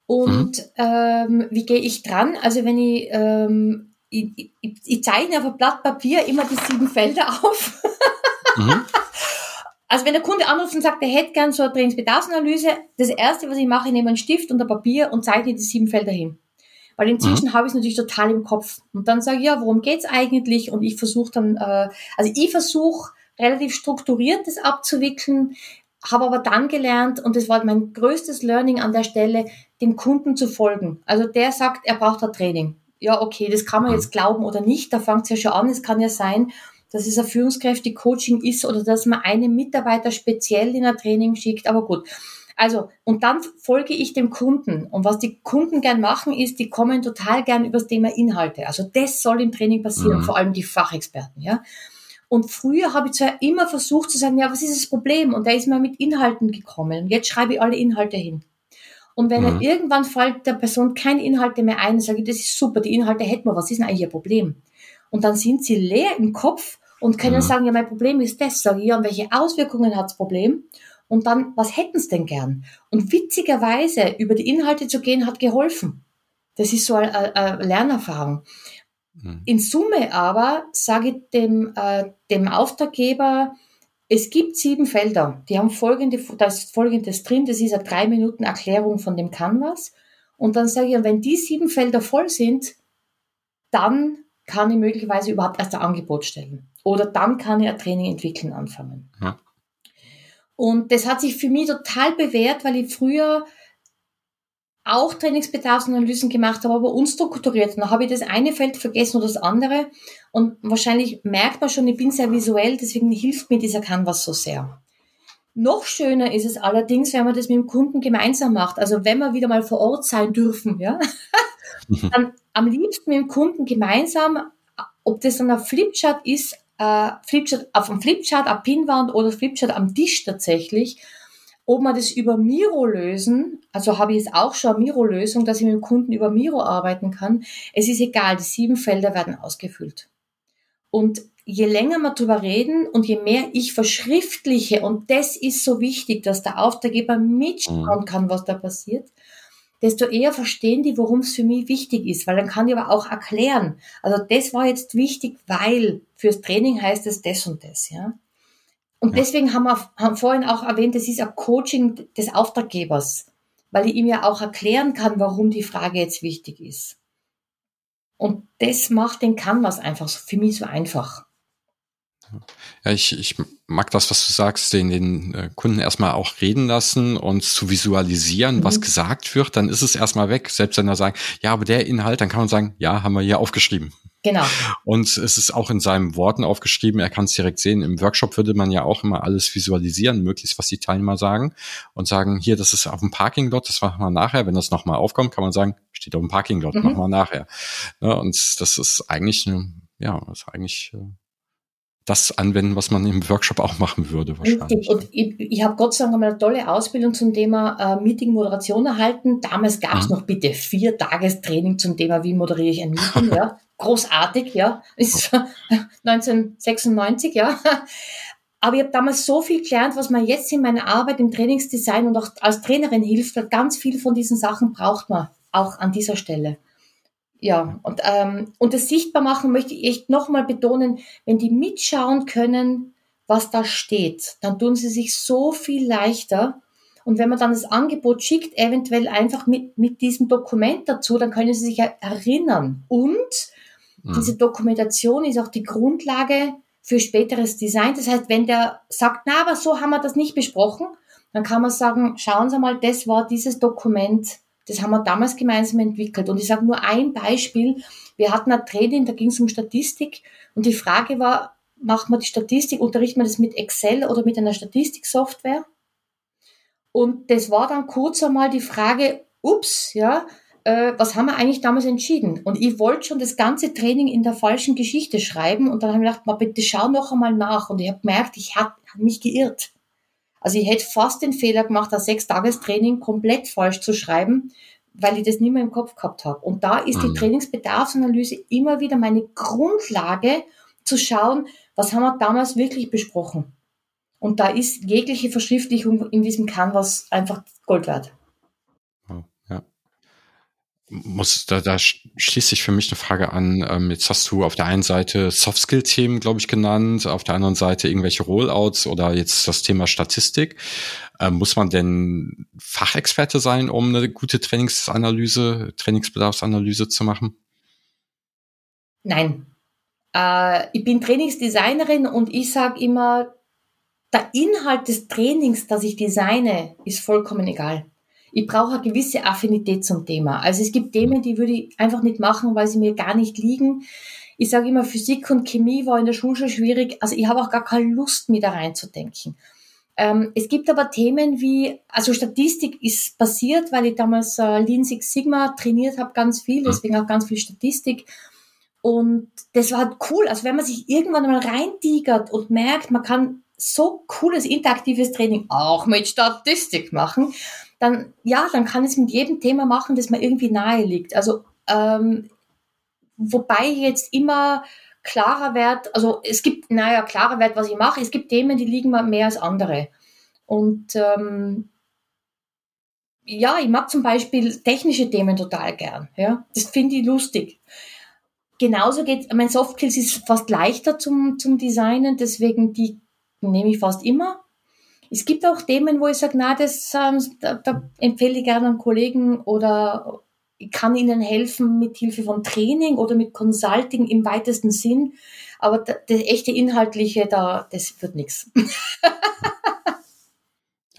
Und mhm. ähm, wie gehe ich dran? Also wenn ich, ähm, ich, ich, ich zeichne auf ein Blatt Papier immer die sieben Felder auf. mhm. Also wenn der Kunde anruft und sagt, er hätte gern so eine Trainingsbedarfsanalyse, das erste, was ich mache, ich nehme einen Stift und ein Papier und zeichne die sieben Felder hin. Weil inzwischen mhm. habe ich es natürlich total im Kopf. Und dann sage ich, ja, worum geht's eigentlich? Und ich versuche dann, äh, also ich versuche relativ strukturiert das abzuwickeln, habe aber dann gelernt, und das war mein größtes Learning an der Stelle, dem Kunden zu folgen. Also der sagt, er braucht ein Training. Ja, okay, das kann man jetzt glauben oder nicht, da fängt es ja schon an. Es kann ja sein, dass es ein Führungskräfte-Coaching ist oder dass man einen Mitarbeiter speziell in ein Training schickt, aber gut. Also, und dann folge ich dem Kunden. Und was die Kunden gern machen, ist, die kommen total gern über das Thema Inhalte. Also das soll im Training passieren, mhm. vor allem die Fachexperten, ja. Und früher habe ich zwar immer versucht zu sagen, ja, was ist das Problem? Und da ist man mit Inhalten gekommen. Und jetzt schreibe ich alle Inhalte hin. Und wenn mhm. irgendwann fällt der Person keine Inhalte mehr ein, sage ich, das ist super, die Inhalte hätten wir, was ist denn eigentlich ihr Problem? Und dann sind sie leer im Kopf und können mhm. sagen, ja, mein Problem ist das, sage ich, ja, und welche Auswirkungen hat das Problem? Und dann, was hätten sie denn gern? Und witzigerweise über die Inhalte zu gehen, hat geholfen. Das ist so eine, eine Lernerfahrung. Mhm. In Summe aber sage ich dem, äh, dem Auftraggeber, es gibt sieben Felder, die haben folgende, da ist folgendes drin, das ist eine drei Minuten Erklärung von dem Canvas. Und dann sage ich, wenn die sieben Felder voll sind, dann kann ich möglicherweise überhaupt erst ein Angebot stellen. Oder dann kann ich ein Training entwickeln anfangen. Ja. Und das hat sich für mich total bewährt, weil ich früher auch Trainingsbedarfsanalysen gemacht habe, aber unstrukturiert. Dann habe ich das eine Feld vergessen oder das andere. Und wahrscheinlich merkt man schon, ich bin sehr visuell, deswegen hilft mir dieser Canvas so sehr. Noch schöner ist es allerdings, wenn man das mit dem Kunden gemeinsam macht. Also wenn wir wieder mal vor Ort sein dürfen, ja, dann am liebsten mit dem Kunden gemeinsam, ob das dann ein Flipchart ist, äh, Flipchart auf einem Flipchart, eine Pinwand oder Flipchart am Tisch tatsächlich, ob wir das über Miro lösen, also habe ich jetzt auch schon eine Miro-Lösung, dass ich mit dem Kunden über Miro arbeiten kann. Es ist egal, die sieben Felder werden ausgefüllt. Und je länger wir drüber reden und je mehr ich verschriftliche, und das ist so wichtig, dass der Auftraggeber mitschauen mhm. kann, was da passiert, desto eher verstehen die, worum es für mich wichtig ist, weil dann kann ich aber auch erklären. Also das war jetzt wichtig, weil fürs Training heißt es das und das, ja. Und ja. deswegen haben wir haben vorhin auch erwähnt, das ist ein Coaching des Auftraggebers, weil ich ihm ja auch erklären kann, warum die Frage jetzt wichtig ist. Und das macht den Canvas einfach für mich so einfach. Ja, ich, ich mag das, was du sagst, den, den äh, Kunden erstmal auch reden lassen und zu visualisieren, mhm. was gesagt wird, dann ist es erstmal weg. Selbst wenn er sagt, ja, aber der Inhalt, dann kann man sagen, ja, haben wir hier aufgeschrieben. Genau. Und es ist auch in seinen Worten aufgeschrieben, er kann es direkt sehen. Im Workshop würde man ja auch immer alles visualisieren, möglichst was die Teilnehmer sagen und sagen, hier, das ist auf dem Parking-Lot, das machen wir nachher. Wenn das nochmal aufkommt, kann man sagen, steht auf dem Parking-Lot, mhm. machen wir nachher. Ja, und das ist eigentlich, ja, das ist eigentlich äh, das anwenden, was man im Workshop auch machen würde wahrscheinlich. Und ich, ich habe Gott sei Dank eine tolle Ausbildung zum Thema äh, Meeting-Moderation erhalten. Damals gab es mhm. noch bitte vier Tagestraining zum Thema, wie moderiere ich ein Meeting. ja, großartig, ja, ist 1996, ja. Aber ich habe damals so viel gelernt, was mir jetzt in meiner Arbeit im Trainingsdesign und auch als Trainerin hilft, ganz viel von diesen Sachen braucht man auch an dieser Stelle. Ja, und, ähm, und das sichtbar machen möchte ich echt nochmal betonen, wenn die mitschauen können, was da steht, dann tun sie sich so viel leichter. Und wenn man dann das Angebot schickt, eventuell einfach mit, mit diesem Dokument dazu, dann können sie sich erinnern. Und mhm. diese Dokumentation ist auch die Grundlage für späteres Design. Das heißt, wenn der sagt, na, aber so haben wir das nicht besprochen, dann kann man sagen, schauen Sie mal, das war dieses Dokument, das haben wir damals gemeinsam entwickelt. Und ich sage nur ein Beispiel. Wir hatten ein Training, da ging es um Statistik und die Frage war, macht man die Statistik, unterrichtet man das mit Excel oder mit einer Statistiksoftware? Und das war dann kurz einmal die Frage, ups, ja, äh, was haben wir eigentlich damals entschieden? Und ich wollte schon das ganze Training in der falschen Geschichte schreiben und dann habe ich gedacht, mal bitte schau noch einmal nach. Und ich habe gemerkt, ich habe hab mich geirrt. Also ich hätte fast den Fehler gemacht, das Sechs-Tages-Training komplett falsch zu schreiben, weil ich das nicht mehr im Kopf gehabt habe. Und da ist mhm. die Trainingsbedarfsanalyse immer wieder meine Grundlage zu schauen, was haben wir damals wirklich besprochen. Und da ist jegliche Verschriftlichung in diesem Canvas einfach Gold wert muss, da, da schließt sich für mich eine Frage an. Ähm, jetzt hast du auf der einen Seite Soft-Skill-Themen, glaube ich, genannt, auf der anderen Seite irgendwelche Rollouts oder jetzt das Thema Statistik. Ähm, muss man denn Fachexperte sein, um eine gute Trainingsanalyse, Trainingsbedarfsanalyse zu machen? Nein. Äh, ich bin Trainingsdesignerin und ich sage immer, der Inhalt des Trainings, das ich designe, ist vollkommen egal ich brauche eine gewisse Affinität zum Thema. Also es gibt Themen, die würde ich einfach nicht machen, weil sie mir gar nicht liegen. Ich sage immer, Physik und Chemie war in der Schule schon schwierig. Also ich habe auch gar keine Lust, mir da reinzudenken. Ähm, es gibt aber Themen wie, also Statistik ist passiert, weil ich damals äh, Lean Six Sigma trainiert habe, ganz viel, deswegen auch ganz viel Statistik. Und das war halt cool. Also wenn man sich irgendwann mal reintigert und merkt, man kann so cooles interaktives Training auch mit Statistik machen, dann ja, dann kann es mit jedem Thema machen, das mir irgendwie nahe liegt. Also ähm, wobei jetzt immer klarer wird, also es gibt, naja, klarer wird, was ich mache. Es gibt Themen, die liegen mir mehr als andere. Und ähm, ja, ich mag zum Beispiel technische Themen total gern. Ja, das finde ich lustig. Genauso geht, mein Softskills ist fast leichter zum, zum Designen, deswegen die nehme ich fast immer. Es gibt auch Themen, wo ich sage, na, das ähm, da, da empfehle ich gerne an Kollegen oder ich kann ihnen helfen mit Hilfe von Training oder mit Consulting im weitesten Sinn. Aber das echte Inhaltliche, da, das wird nichts.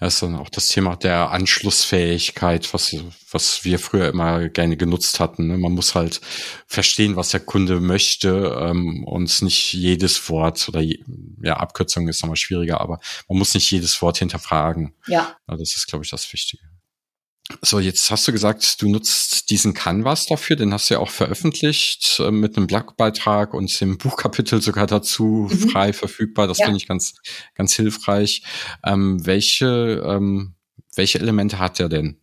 Das ist dann auch das Thema der Anschlussfähigkeit, was, was wir früher immer gerne genutzt hatten. Ne? Man muss halt verstehen, was der Kunde möchte ähm, und nicht jedes Wort oder je, ja, Abkürzung ist nochmal schwieriger, aber man muss nicht jedes Wort hinterfragen. Ja. ja das ist, glaube ich, das Wichtige. So, jetzt hast du gesagt, du nutzt diesen Canvas dafür, den hast du ja auch veröffentlicht äh, mit einem Blogbeitrag und dem Buchkapitel sogar dazu mhm. frei verfügbar. Das ja. finde ich ganz, ganz hilfreich. Ähm, welche, ähm, welche Elemente hat er denn?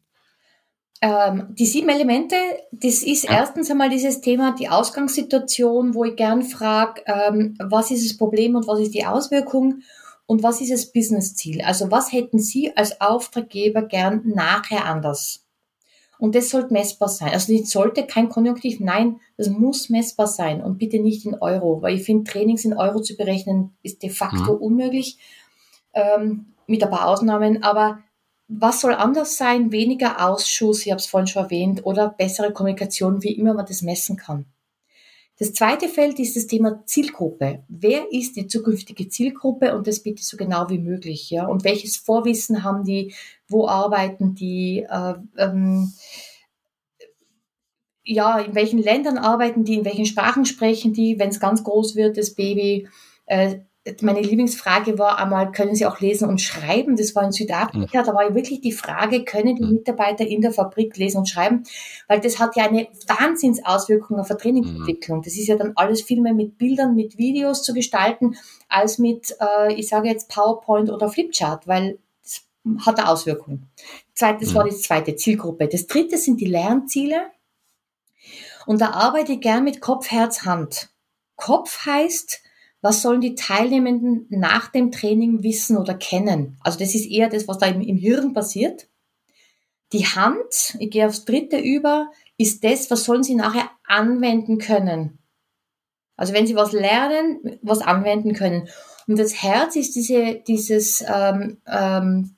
Ähm, die sieben Elemente, das ist ja. erstens einmal dieses Thema, die Ausgangssituation, wo ich gern frage, ähm, was ist das Problem und was ist die Auswirkung? Und was ist das Business-Ziel? Also was hätten Sie als Auftraggeber gern nachher anders? Und das sollte messbar sein. Also das sollte kein Konjunktiv, nein, das muss messbar sein und bitte nicht in Euro, weil ich finde, Trainings in Euro zu berechnen ist de facto mhm. unmöglich, ähm, mit ein paar Ausnahmen. Aber was soll anders sein? Weniger Ausschuss, ich habe es vorhin schon erwähnt, oder bessere Kommunikation, wie immer man das messen kann. Das zweite Feld ist das Thema Zielgruppe. Wer ist die zukünftige Zielgruppe und das bitte so genau wie möglich, ja? Und welches Vorwissen haben die? Wo arbeiten die? Äh, ähm, ja, in welchen Ländern arbeiten die? In welchen Sprachen sprechen die? Wenn es ganz groß wird, das Baby, äh, meine Lieblingsfrage war einmal, können Sie auch lesen und schreiben? Das war in Südafrika. Mhm. Da war wirklich die Frage, können die mhm. Mitarbeiter in der Fabrik lesen und schreiben? Weil das hat ja eine Wahnsinnsauswirkung auf die Trainingsentwicklung. Das ist ja dann alles viel mehr mit Bildern, mit Videos zu gestalten, als mit, äh, ich sage jetzt PowerPoint oder Flipchart, weil das hat eine Auswirkung. Das war mhm. die zweite Zielgruppe. Das dritte sind die Lernziele. Und da arbeite ich gern mit Kopf, Herz, Hand. Kopf heißt, was sollen die Teilnehmenden nach dem Training wissen oder kennen? Also das ist eher das, was da im, im Hirn passiert. Die Hand, ich gehe aufs dritte über, ist das, was sollen sie nachher anwenden können? Also wenn sie was lernen, was anwenden können. Und das Herz ist diese, dieses, ähm, ähm,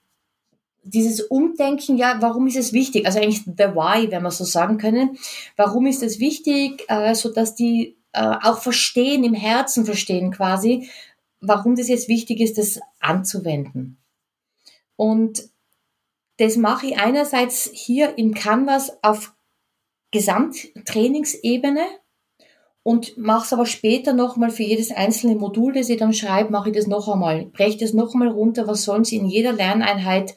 dieses Umdenken, ja, warum ist es wichtig? Also eigentlich the why, wenn wir so sagen können. Warum ist es wichtig, äh, so dass die äh, auch verstehen, im Herzen verstehen quasi, warum das jetzt wichtig ist, das anzuwenden. Und das mache ich einerseits hier im Canvas auf Gesamttrainingsebene und mache es aber später nochmal für jedes einzelne Modul, das ich dann schreibe, mache ich das noch einmal, breche das noch einmal runter, was sollen sie in jeder Lerneinheit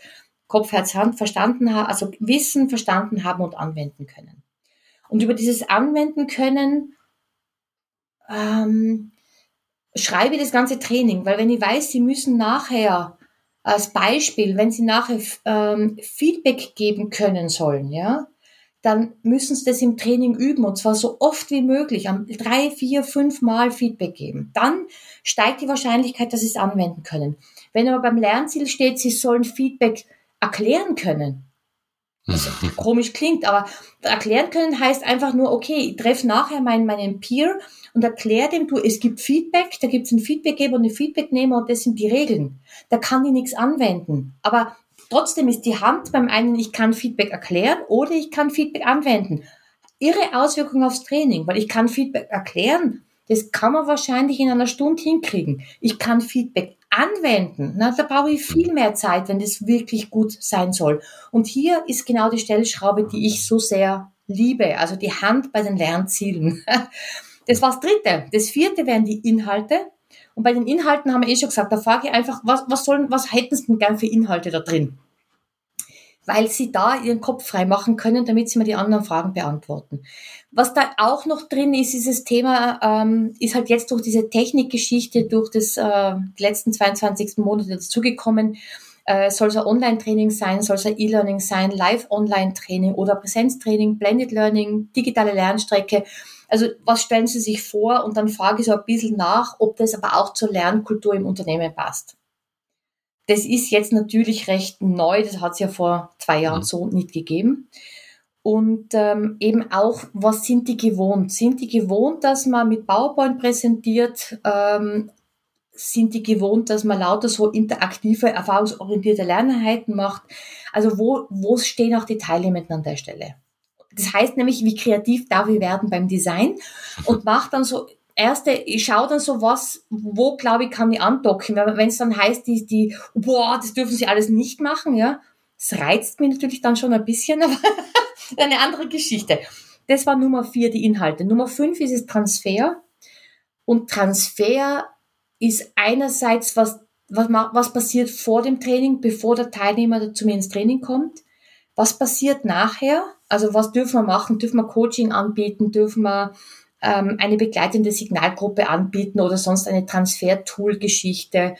Kopf, Herz, Hand verstanden haben, also wissen, verstanden haben und anwenden können. Und über dieses Anwenden können ähm, schreibe ich das ganze Training, weil wenn ich weiß, Sie müssen nachher als Beispiel, wenn Sie nachher ähm, Feedback geben können sollen, ja, dann müssen Sie das im Training üben und zwar so oft wie möglich, am drei, vier, fünf Mal Feedback geben. Dann steigt die Wahrscheinlichkeit, dass Sie es anwenden können. Wenn aber beim Lernziel steht, Sie sollen Feedback erklären können, was komisch klingt, aber erklären können heißt einfach nur, okay, ich treffe nachher meinen, meinen Peer und erkläre dem, du, es gibt Feedback, da gibt es einen Feedbackgeber und einen Feedbacknehmer und das sind die Regeln. Da kann ich nichts anwenden. Aber trotzdem ist die Hand beim einen, ich kann Feedback erklären oder ich kann Feedback anwenden. Irre Auswirkungen aufs Training, weil ich kann Feedback erklären. Das kann man wahrscheinlich in einer Stunde hinkriegen. Ich kann Feedback anwenden. Na, da brauche ich viel mehr Zeit, wenn das wirklich gut sein soll. Und hier ist genau die Stellschraube, die ich so sehr liebe, also die Hand bei den Lernzielen. Das war das dritte. Das vierte wären die Inhalte. Und bei den Inhalten haben wir eh schon gesagt, da frage ich einfach, was, was sollen, was hätten Sie denn gern für Inhalte da drin? Weil Sie da Ihren Kopf frei machen können, damit Sie mir die anderen Fragen beantworten. Was da auch noch drin ist, dieses Thema, ähm, ist halt jetzt durch diese Technikgeschichte, durch das äh, die letzten 22 Monate dazugekommen, äh, soll es ein Online-Training sein, soll es ein E-Learning sein, Live-Online-Training oder Präsenztraining, Blended Learning, digitale Lernstrecke. Also was stellen Sie sich vor? Und dann frage ich so ein bisschen nach, ob das aber auch zur Lernkultur im Unternehmen passt. Das ist jetzt natürlich recht neu, das hat es ja vor zwei Jahren mhm. so nicht gegeben. Und ähm, eben auch, was sind die gewohnt? Sind die gewohnt, dass man mit PowerPoint präsentiert? Ähm, sind die gewohnt, dass man lauter so interaktive, erfahrungsorientierte Lerneinheiten macht? Also wo, wo stehen auch die Teilnehmenden an der Stelle? Das heißt nämlich, wie kreativ darf ich werden beim Design und mache dann so erste, ich schaue dann so was, wo glaube ich kann ich andocken. Wenn es dann heißt, die, die, boah, das dürfen sie alles nicht machen, ja, das reizt mich natürlich dann schon ein bisschen, aber eine andere Geschichte. Das war Nummer vier, die Inhalte. Nummer fünf ist es Transfer. Und Transfer ist einerseits, was, was, was passiert vor dem Training, bevor der Teilnehmer zu mir ins Training kommt. Was passiert nachher? Also was dürfen wir machen? Dürfen wir Coaching anbieten? Dürfen wir ähm, eine begleitende Signalgruppe anbieten oder sonst eine Transfer-Tool-Geschichte?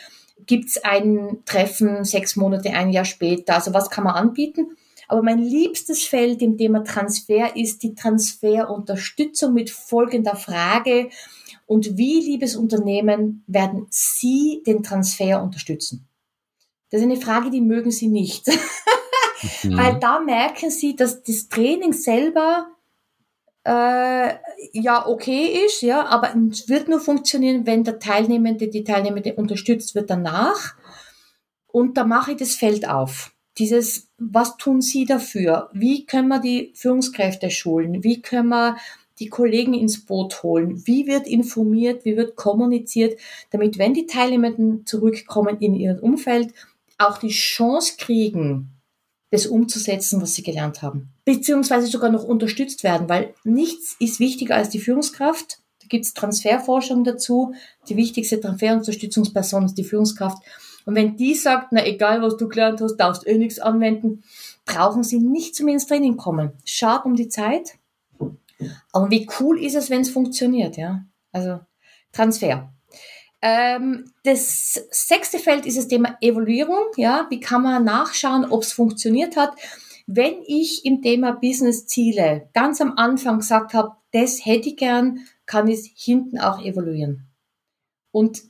Gibt es ein Treffen sechs Monate, ein Jahr später? Also was kann man anbieten? Aber mein liebstes Feld im Thema Transfer ist die Transferunterstützung mit folgender Frage. Und wie, liebes Unternehmen, werden Sie den Transfer unterstützen? Das ist eine Frage, die mögen Sie nicht. Mhm. Weil da merken sie, dass das Training selber äh, ja okay ist, ja, aber es wird nur funktionieren, wenn der Teilnehmende, die Teilnehmende unterstützt wird danach. Und da mache ich das Feld auf. Dieses, was tun Sie dafür? Wie können wir die Führungskräfte schulen? Wie können wir die Kollegen ins Boot holen? Wie wird informiert? Wie wird kommuniziert? Damit, wenn die Teilnehmenden zurückkommen in ihr Umfeld, auch die Chance kriegen, das umzusetzen, was sie gelernt haben. Beziehungsweise sogar noch unterstützt werden, weil nichts ist wichtiger als die Führungskraft. Da gibt es Transferforschung dazu. Die wichtigste Transferunterstützungsperson ist die Führungskraft. Und wenn die sagt, na egal was du gelernt hast, darfst eh nichts anwenden, brauchen sie nicht zu mir ins Training kommen. Schade um die Zeit. Aber wie cool ist es, wenn es funktioniert, ja? Also Transfer. Ähm, das sechste Feld ist das Thema Evaluierung. Ja, wie kann man nachschauen, ob es funktioniert hat? Wenn ich im Thema Business-Ziele ganz am Anfang gesagt habe, das hätte ich gern, kann ich es hinten auch evaluieren. Und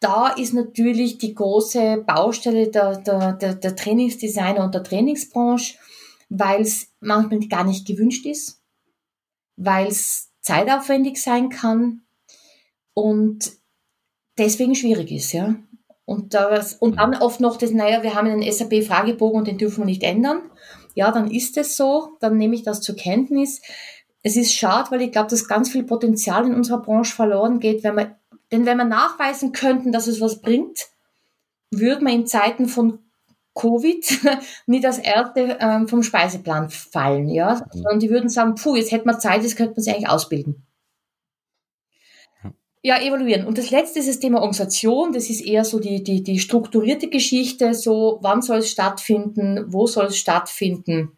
da ist natürlich die große Baustelle der, der, der, der Trainingsdesigner und der Trainingsbranche, weil es manchmal gar nicht gewünscht ist, weil es zeitaufwendig sein kann und deswegen schwierig ist, ja. Und, das, und dann oft noch das, naja, wir haben einen SAP-Fragebogen und den dürfen wir nicht ändern. Ja, dann ist es so, dann nehme ich das zur Kenntnis. Es ist schade, weil ich glaube, dass ganz viel Potenzial in unserer Branche verloren geht, wenn wir, denn wenn wir nachweisen könnten, dass es was bringt, würde man in Zeiten von Covid nicht als Erste ähm, vom Speiseplan fallen, ja, sondern die würden sagen, puh, jetzt hätten wir Zeit, jetzt könnte man sich eigentlich ausbilden. Ja, evaluieren. Und das letzte ist das Thema Organisation. Das ist eher so die, die, die strukturierte Geschichte. So, wann soll es stattfinden? Wo soll es stattfinden?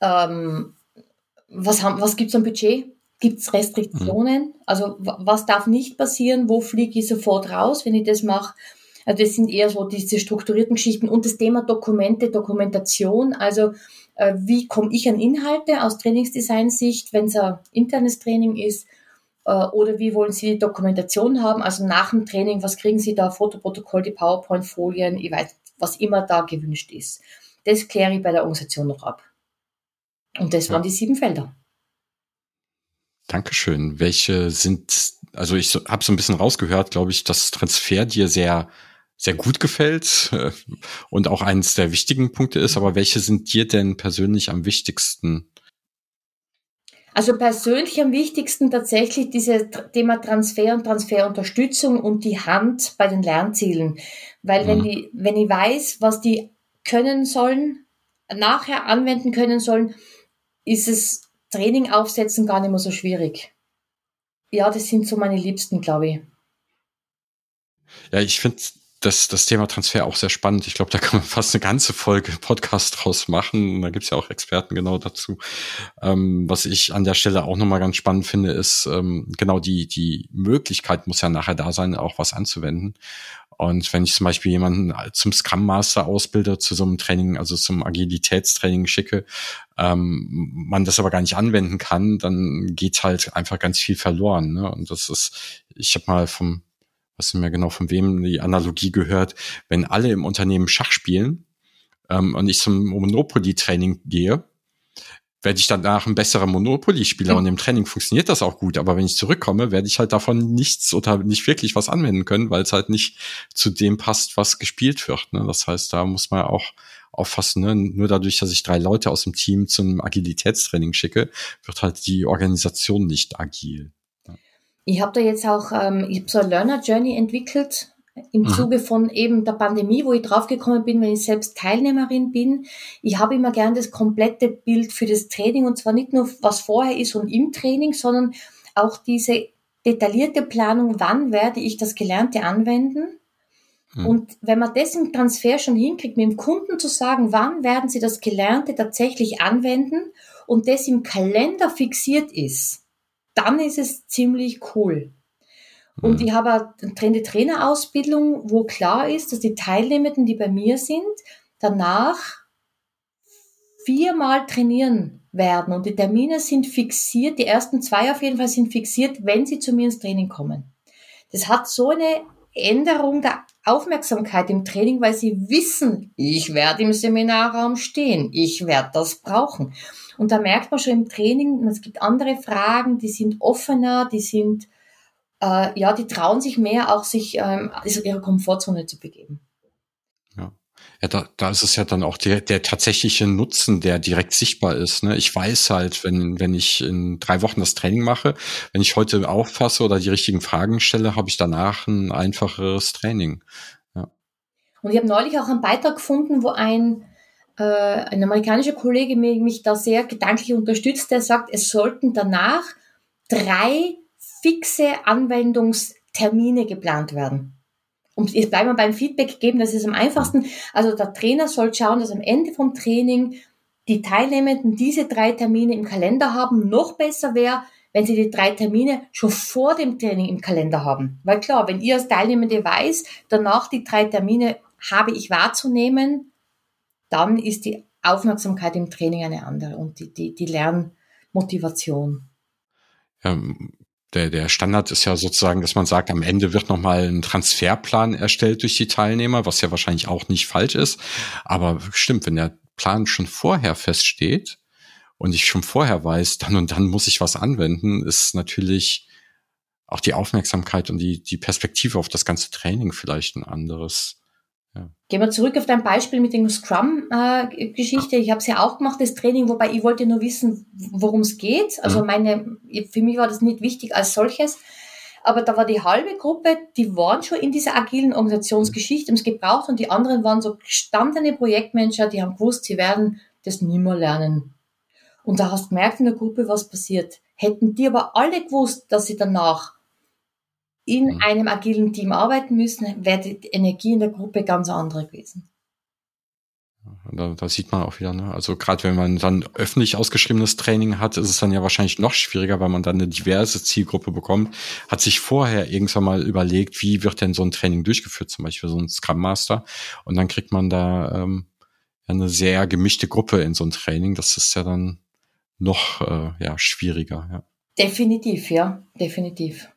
Ähm, was, haben, was gibt's am Budget? Gibt's Restriktionen? Mhm. Also was darf nicht passieren? Wo fliege ich sofort raus, wenn ich das mache? Also das sind eher so diese strukturierten Geschichten und das Thema Dokumente, Dokumentation. Also äh, wie komme ich an Inhalte aus Trainingsdesign-Sicht, wenn es ein internes Training ist? Äh, oder wie wollen Sie die Dokumentation haben? Also nach dem Training, was kriegen Sie da? Fotoprotokoll, die PowerPoint-Folien, ich weiß, was immer da gewünscht ist. Das kläre ich bei der Organisation noch ab. Und das ja. waren die sieben Felder. Dankeschön. Welche sind, also ich habe so ein bisschen rausgehört, glaube ich, dass Transfer dir sehr, sehr gut gefällt äh, und auch eines der wichtigen Punkte ist. Aber welche sind dir denn persönlich am wichtigsten? Also persönlich am wichtigsten tatsächlich dieses Thema Transfer und Transferunterstützung und die Hand bei den Lernzielen. Weil mhm. wenn die, wenn ich weiß, was die können sollen, nachher anwenden können sollen, ist es Training aufsetzen gar nicht mehr so schwierig. Ja, das sind so meine Liebsten, glaube ich. Ja, ich finde das, das Thema Transfer auch sehr spannend. Ich glaube, da kann man fast eine ganze Folge Podcast draus machen. Da gibt's ja auch Experten genau dazu. Ähm, was ich an der Stelle auch nochmal ganz spannend finde, ist ähm, genau die, die Möglichkeit muss ja nachher da sein, auch was anzuwenden. Und wenn ich zum Beispiel jemanden zum Scrum Master ausbilde, zu so einem Training, also zum Agilitätstraining schicke, ähm, man das aber gar nicht anwenden kann, dann geht halt einfach ganz viel verloren. Ne? Und das ist, ich habe mal vom, was mehr genau von wem die Analogie gehört, wenn alle im Unternehmen Schach spielen ähm, und ich zum Monopoly-Training gehe, werde ich danach ein besserer Monopoly-Spieler und im Training funktioniert das auch gut. Aber wenn ich zurückkomme, werde ich halt davon nichts oder nicht wirklich was anwenden können, weil es halt nicht zu dem passt, was gespielt wird. Ne? Das heißt, da muss man auch auffassen, ne? nur dadurch, dass ich drei Leute aus dem Team zum Agilitätstraining schicke, wird halt die Organisation nicht agil. Ich habe da jetzt auch, ähm, ich habe so eine Learner Journey entwickelt im mhm. Zuge von eben der Pandemie, wo ich draufgekommen bin, wenn ich selbst Teilnehmerin bin. Ich habe immer gern das komplette Bild für das Training und zwar nicht nur, was vorher ist und im Training, sondern auch diese detaillierte Planung, wann werde ich das Gelernte anwenden. Mhm. Und wenn man das im Transfer schon hinkriegt, mit dem Kunden zu sagen, wann werden Sie das Gelernte tatsächlich anwenden und das im Kalender fixiert ist, dann ist es ziemlich cool. Und mhm. ich habe eine Trainerausbildung, wo klar ist, dass die Teilnehmenden, die bei mir sind, danach viermal trainieren werden. Und die Termine sind fixiert, die ersten zwei auf jeden Fall sind fixiert, wenn sie zu mir ins Training kommen. Das hat so eine Änderung der Aufmerksamkeit im Training, weil sie wissen, ich werde im Seminarraum stehen, ich werde das brauchen. Und da merkt man schon im Training, es gibt andere Fragen, die sind offener, die sind äh, ja, die trauen sich mehr, auch sich ähm, aus ihrer Komfortzone zu begeben. Ja. Da, da ist es ja dann auch der, der tatsächliche Nutzen, der direkt sichtbar ist. Ne? Ich weiß halt, wenn, wenn ich in drei Wochen das Training mache, wenn ich heute auffasse oder die richtigen Fragen stelle, habe ich danach ein einfacheres Training. Ja. Und ich habe neulich auch einen Beitrag gefunden, wo ein, äh, ein amerikanischer Kollege mich da sehr gedanklich unterstützt, der sagt, es sollten danach drei fixe Anwendungstermine geplant werden. Und jetzt bleiben wir beim Feedback geben, das ist am einfachsten. Also der Trainer soll schauen, dass am Ende vom Training die Teilnehmenden diese drei Termine im Kalender haben. Noch besser wäre, wenn sie die drei Termine schon vor dem Training im Kalender haben. Weil klar, wenn ihr als Teilnehmende weiß, danach die drei Termine habe ich wahrzunehmen, dann ist die Aufmerksamkeit im Training eine andere und die, die, die Lernmotivation. Ja, der, der Standard ist ja sozusagen, dass man sagt, am Ende wird nochmal ein Transferplan erstellt durch die Teilnehmer, was ja wahrscheinlich auch nicht falsch ist. Aber stimmt, wenn der Plan schon vorher feststeht und ich schon vorher weiß, dann und dann muss ich was anwenden, ist natürlich auch die Aufmerksamkeit und die, die Perspektive auf das ganze Training vielleicht ein anderes. Ja. Gehen wir zurück auf dein Beispiel mit der Scrum-Geschichte. Äh, ich habe es ja auch gemacht, das Training, wobei ich wollte nur wissen, worum es geht. Also mhm. meine, für mich war das nicht wichtig als solches. Aber da war die halbe Gruppe, die waren schon in dieser agilen Organisationsgeschichte, haben es gebraucht und die anderen waren so gestandene Projektmanager, die haben gewusst, sie werden das nie mehr lernen. Und da hast du gemerkt in der Gruppe, was passiert. Hätten die aber alle gewusst, dass sie danach in mhm. einem agilen Team arbeiten müssen, wäre die Energie in der Gruppe ganz andere gewesen. Da, da sieht man auch wieder, ne? Also gerade wenn man dann öffentlich ausgeschriebenes Training hat, ist es dann ja wahrscheinlich noch schwieriger, weil man dann eine diverse Zielgruppe bekommt. Hat sich vorher irgendwann mal überlegt, wie wird denn so ein Training durchgeführt, zum Beispiel so ein Scrum Master. Und dann kriegt man da ähm, eine sehr gemischte Gruppe in so ein Training. Das ist ja dann noch äh, ja, schwieriger, ja. Definitiv, ja, definitiv.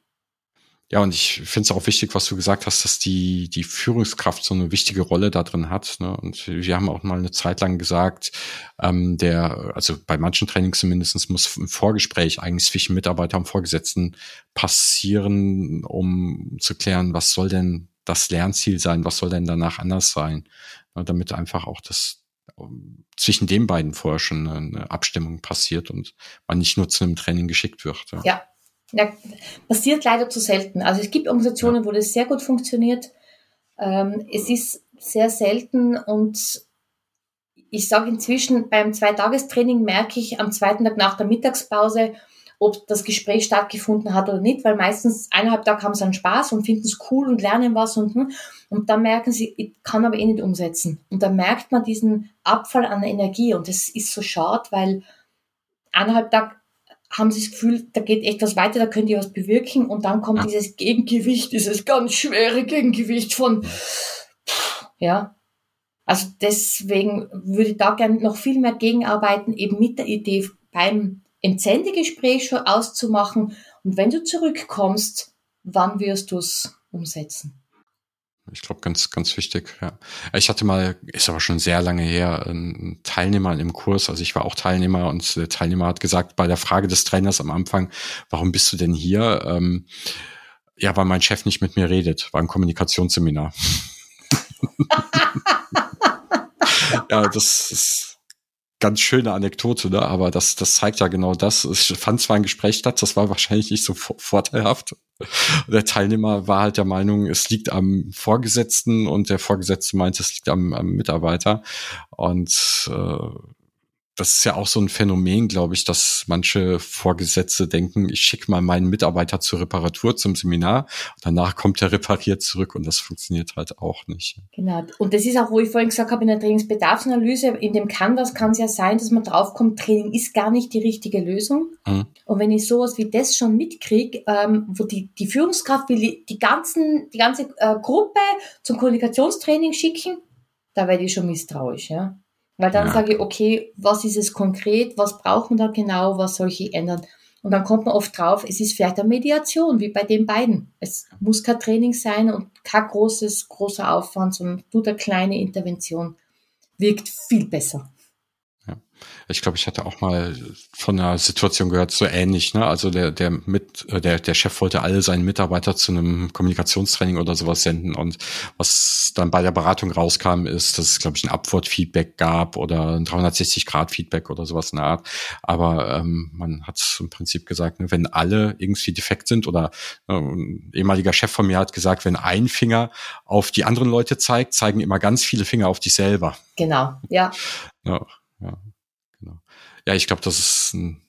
Ja, und ich finde es auch wichtig, was du gesagt hast, dass die, die Führungskraft so eine wichtige Rolle da drin hat. Ne? Und wir haben auch mal eine Zeit lang gesagt, ähm, der, also bei manchen Trainings zumindest muss ein Vorgespräch eigentlich zwischen Mitarbeiter und Vorgesetzten passieren, um zu klären, was soll denn das Lernziel sein, was soll denn danach anders sein, ne? damit einfach auch das zwischen den beiden vorher schon eine Abstimmung passiert und man nicht nur zu einem Training geschickt wird. Ja, ja ja, passiert leider zu selten. Also es gibt Organisationen, wo das sehr gut funktioniert. Ähm, es ist sehr selten und ich sage inzwischen, beim Zweitagestraining merke ich am zweiten Tag nach der Mittagspause, ob das Gespräch stattgefunden hat oder nicht, weil meistens eineinhalb Tage haben sie einen Spaß und finden es cool und lernen was und, hm, und dann merken sie, ich kann aber eh nicht umsetzen. Und dann merkt man diesen Abfall an Energie und das ist so schade, weil eineinhalb Tage haben sie das Gefühl, da geht echt was weiter, da könnt ihr was bewirken und dann kommt dieses Gegengewicht, dieses ganz schwere Gegengewicht von, ja. Also deswegen würde ich da gerne noch viel mehr gegenarbeiten, eben mit der Idee beim Entsendegespräch schon auszumachen und wenn du zurückkommst, wann wirst du es umsetzen? Ich glaube, ganz, ganz wichtig, ja. Ich hatte mal, ist aber schon sehr lange her, einen Teilnehmer im Kurs, also ich war auch Teilnehmer und der Teilnehmer hat gesagt, bei der Frage des Trainers am Anfang, warum bist du denn hier? Ähm, ja, weil mein Chef nicht mit mir redet, war ein Kommunikationsseminar. ja, das ist ganz schöne Anekdote, ne? aber das, das zeigt ja genau das. Es fand zwar ein Gespräch statt, das war wahrscheinlich nicht so vorteilhaft. Der Teilnehmer war halt der Meinung, es liegt am Vorgesetzten und der Vorgesetzte meinte, es liegt am, am Mitarbeiter. Und äh, das ist ja auch so ein Phänomen, glaube ich, dass manche Vorgesetzte denken, ich schicke mal meinen Mitarbeiter zur Reparatur zum Seminar danach kommt er repariert zurück und das funktioniert halt auch nicht. Genau. Und das ist auch, wo ich vorhin gesagt habe, in der Trainingsbedarfsanalyse, in dem Canvas kann es ja sein, dass man draufkommt, Training ist gar nicht die richtige Lösung. Mhm. Und wenn ich sowas wie das schon mitkriege, ähm, wo die, die Führungskraft will die ganzen, die ganze äh, Gruppe zum Kommunikationstraining schicken, da werde ich schon misstrauisch, ja. Weil dann ja. sage ich, okay, was ist es konkret, was brauchen wir da genau, was soll ich ändern? Und dann kommt man oft drauf, es ist vielleicht eine Mediation, wie bei den beiden. Es muss kein Training sein und kein großes, großer Aufwand, sondern tut eine kleine Intervention. Wirkt viel besser. Ich glaube, ich hatte auch mal von einer Situation gehört, so ähnlich, ne? Also der, der mit, äh, der, der Chef wollte alle seinen Mitarbeiter zu einem Kommunikationstraining oder sowas senden. Und was dann bei der Beratung rauskam, ist, dass es, glaube ich, ein Upward-Feedback gab oder ein 360-Grad-Feedback oder sowas in der Art. Aber ähm, man hat im Prinzip gesagt, ne, wenn alle irgendwie defekt sind oder äh, ein ehemaliger Chef von mir hat gesagt, wenn ein Finger auf die anderen Leute zeigt, zeigen immer ganz viele Finger auf dich selber. Genau, ja. Ja, ja ja, ich glaube, das ist ein,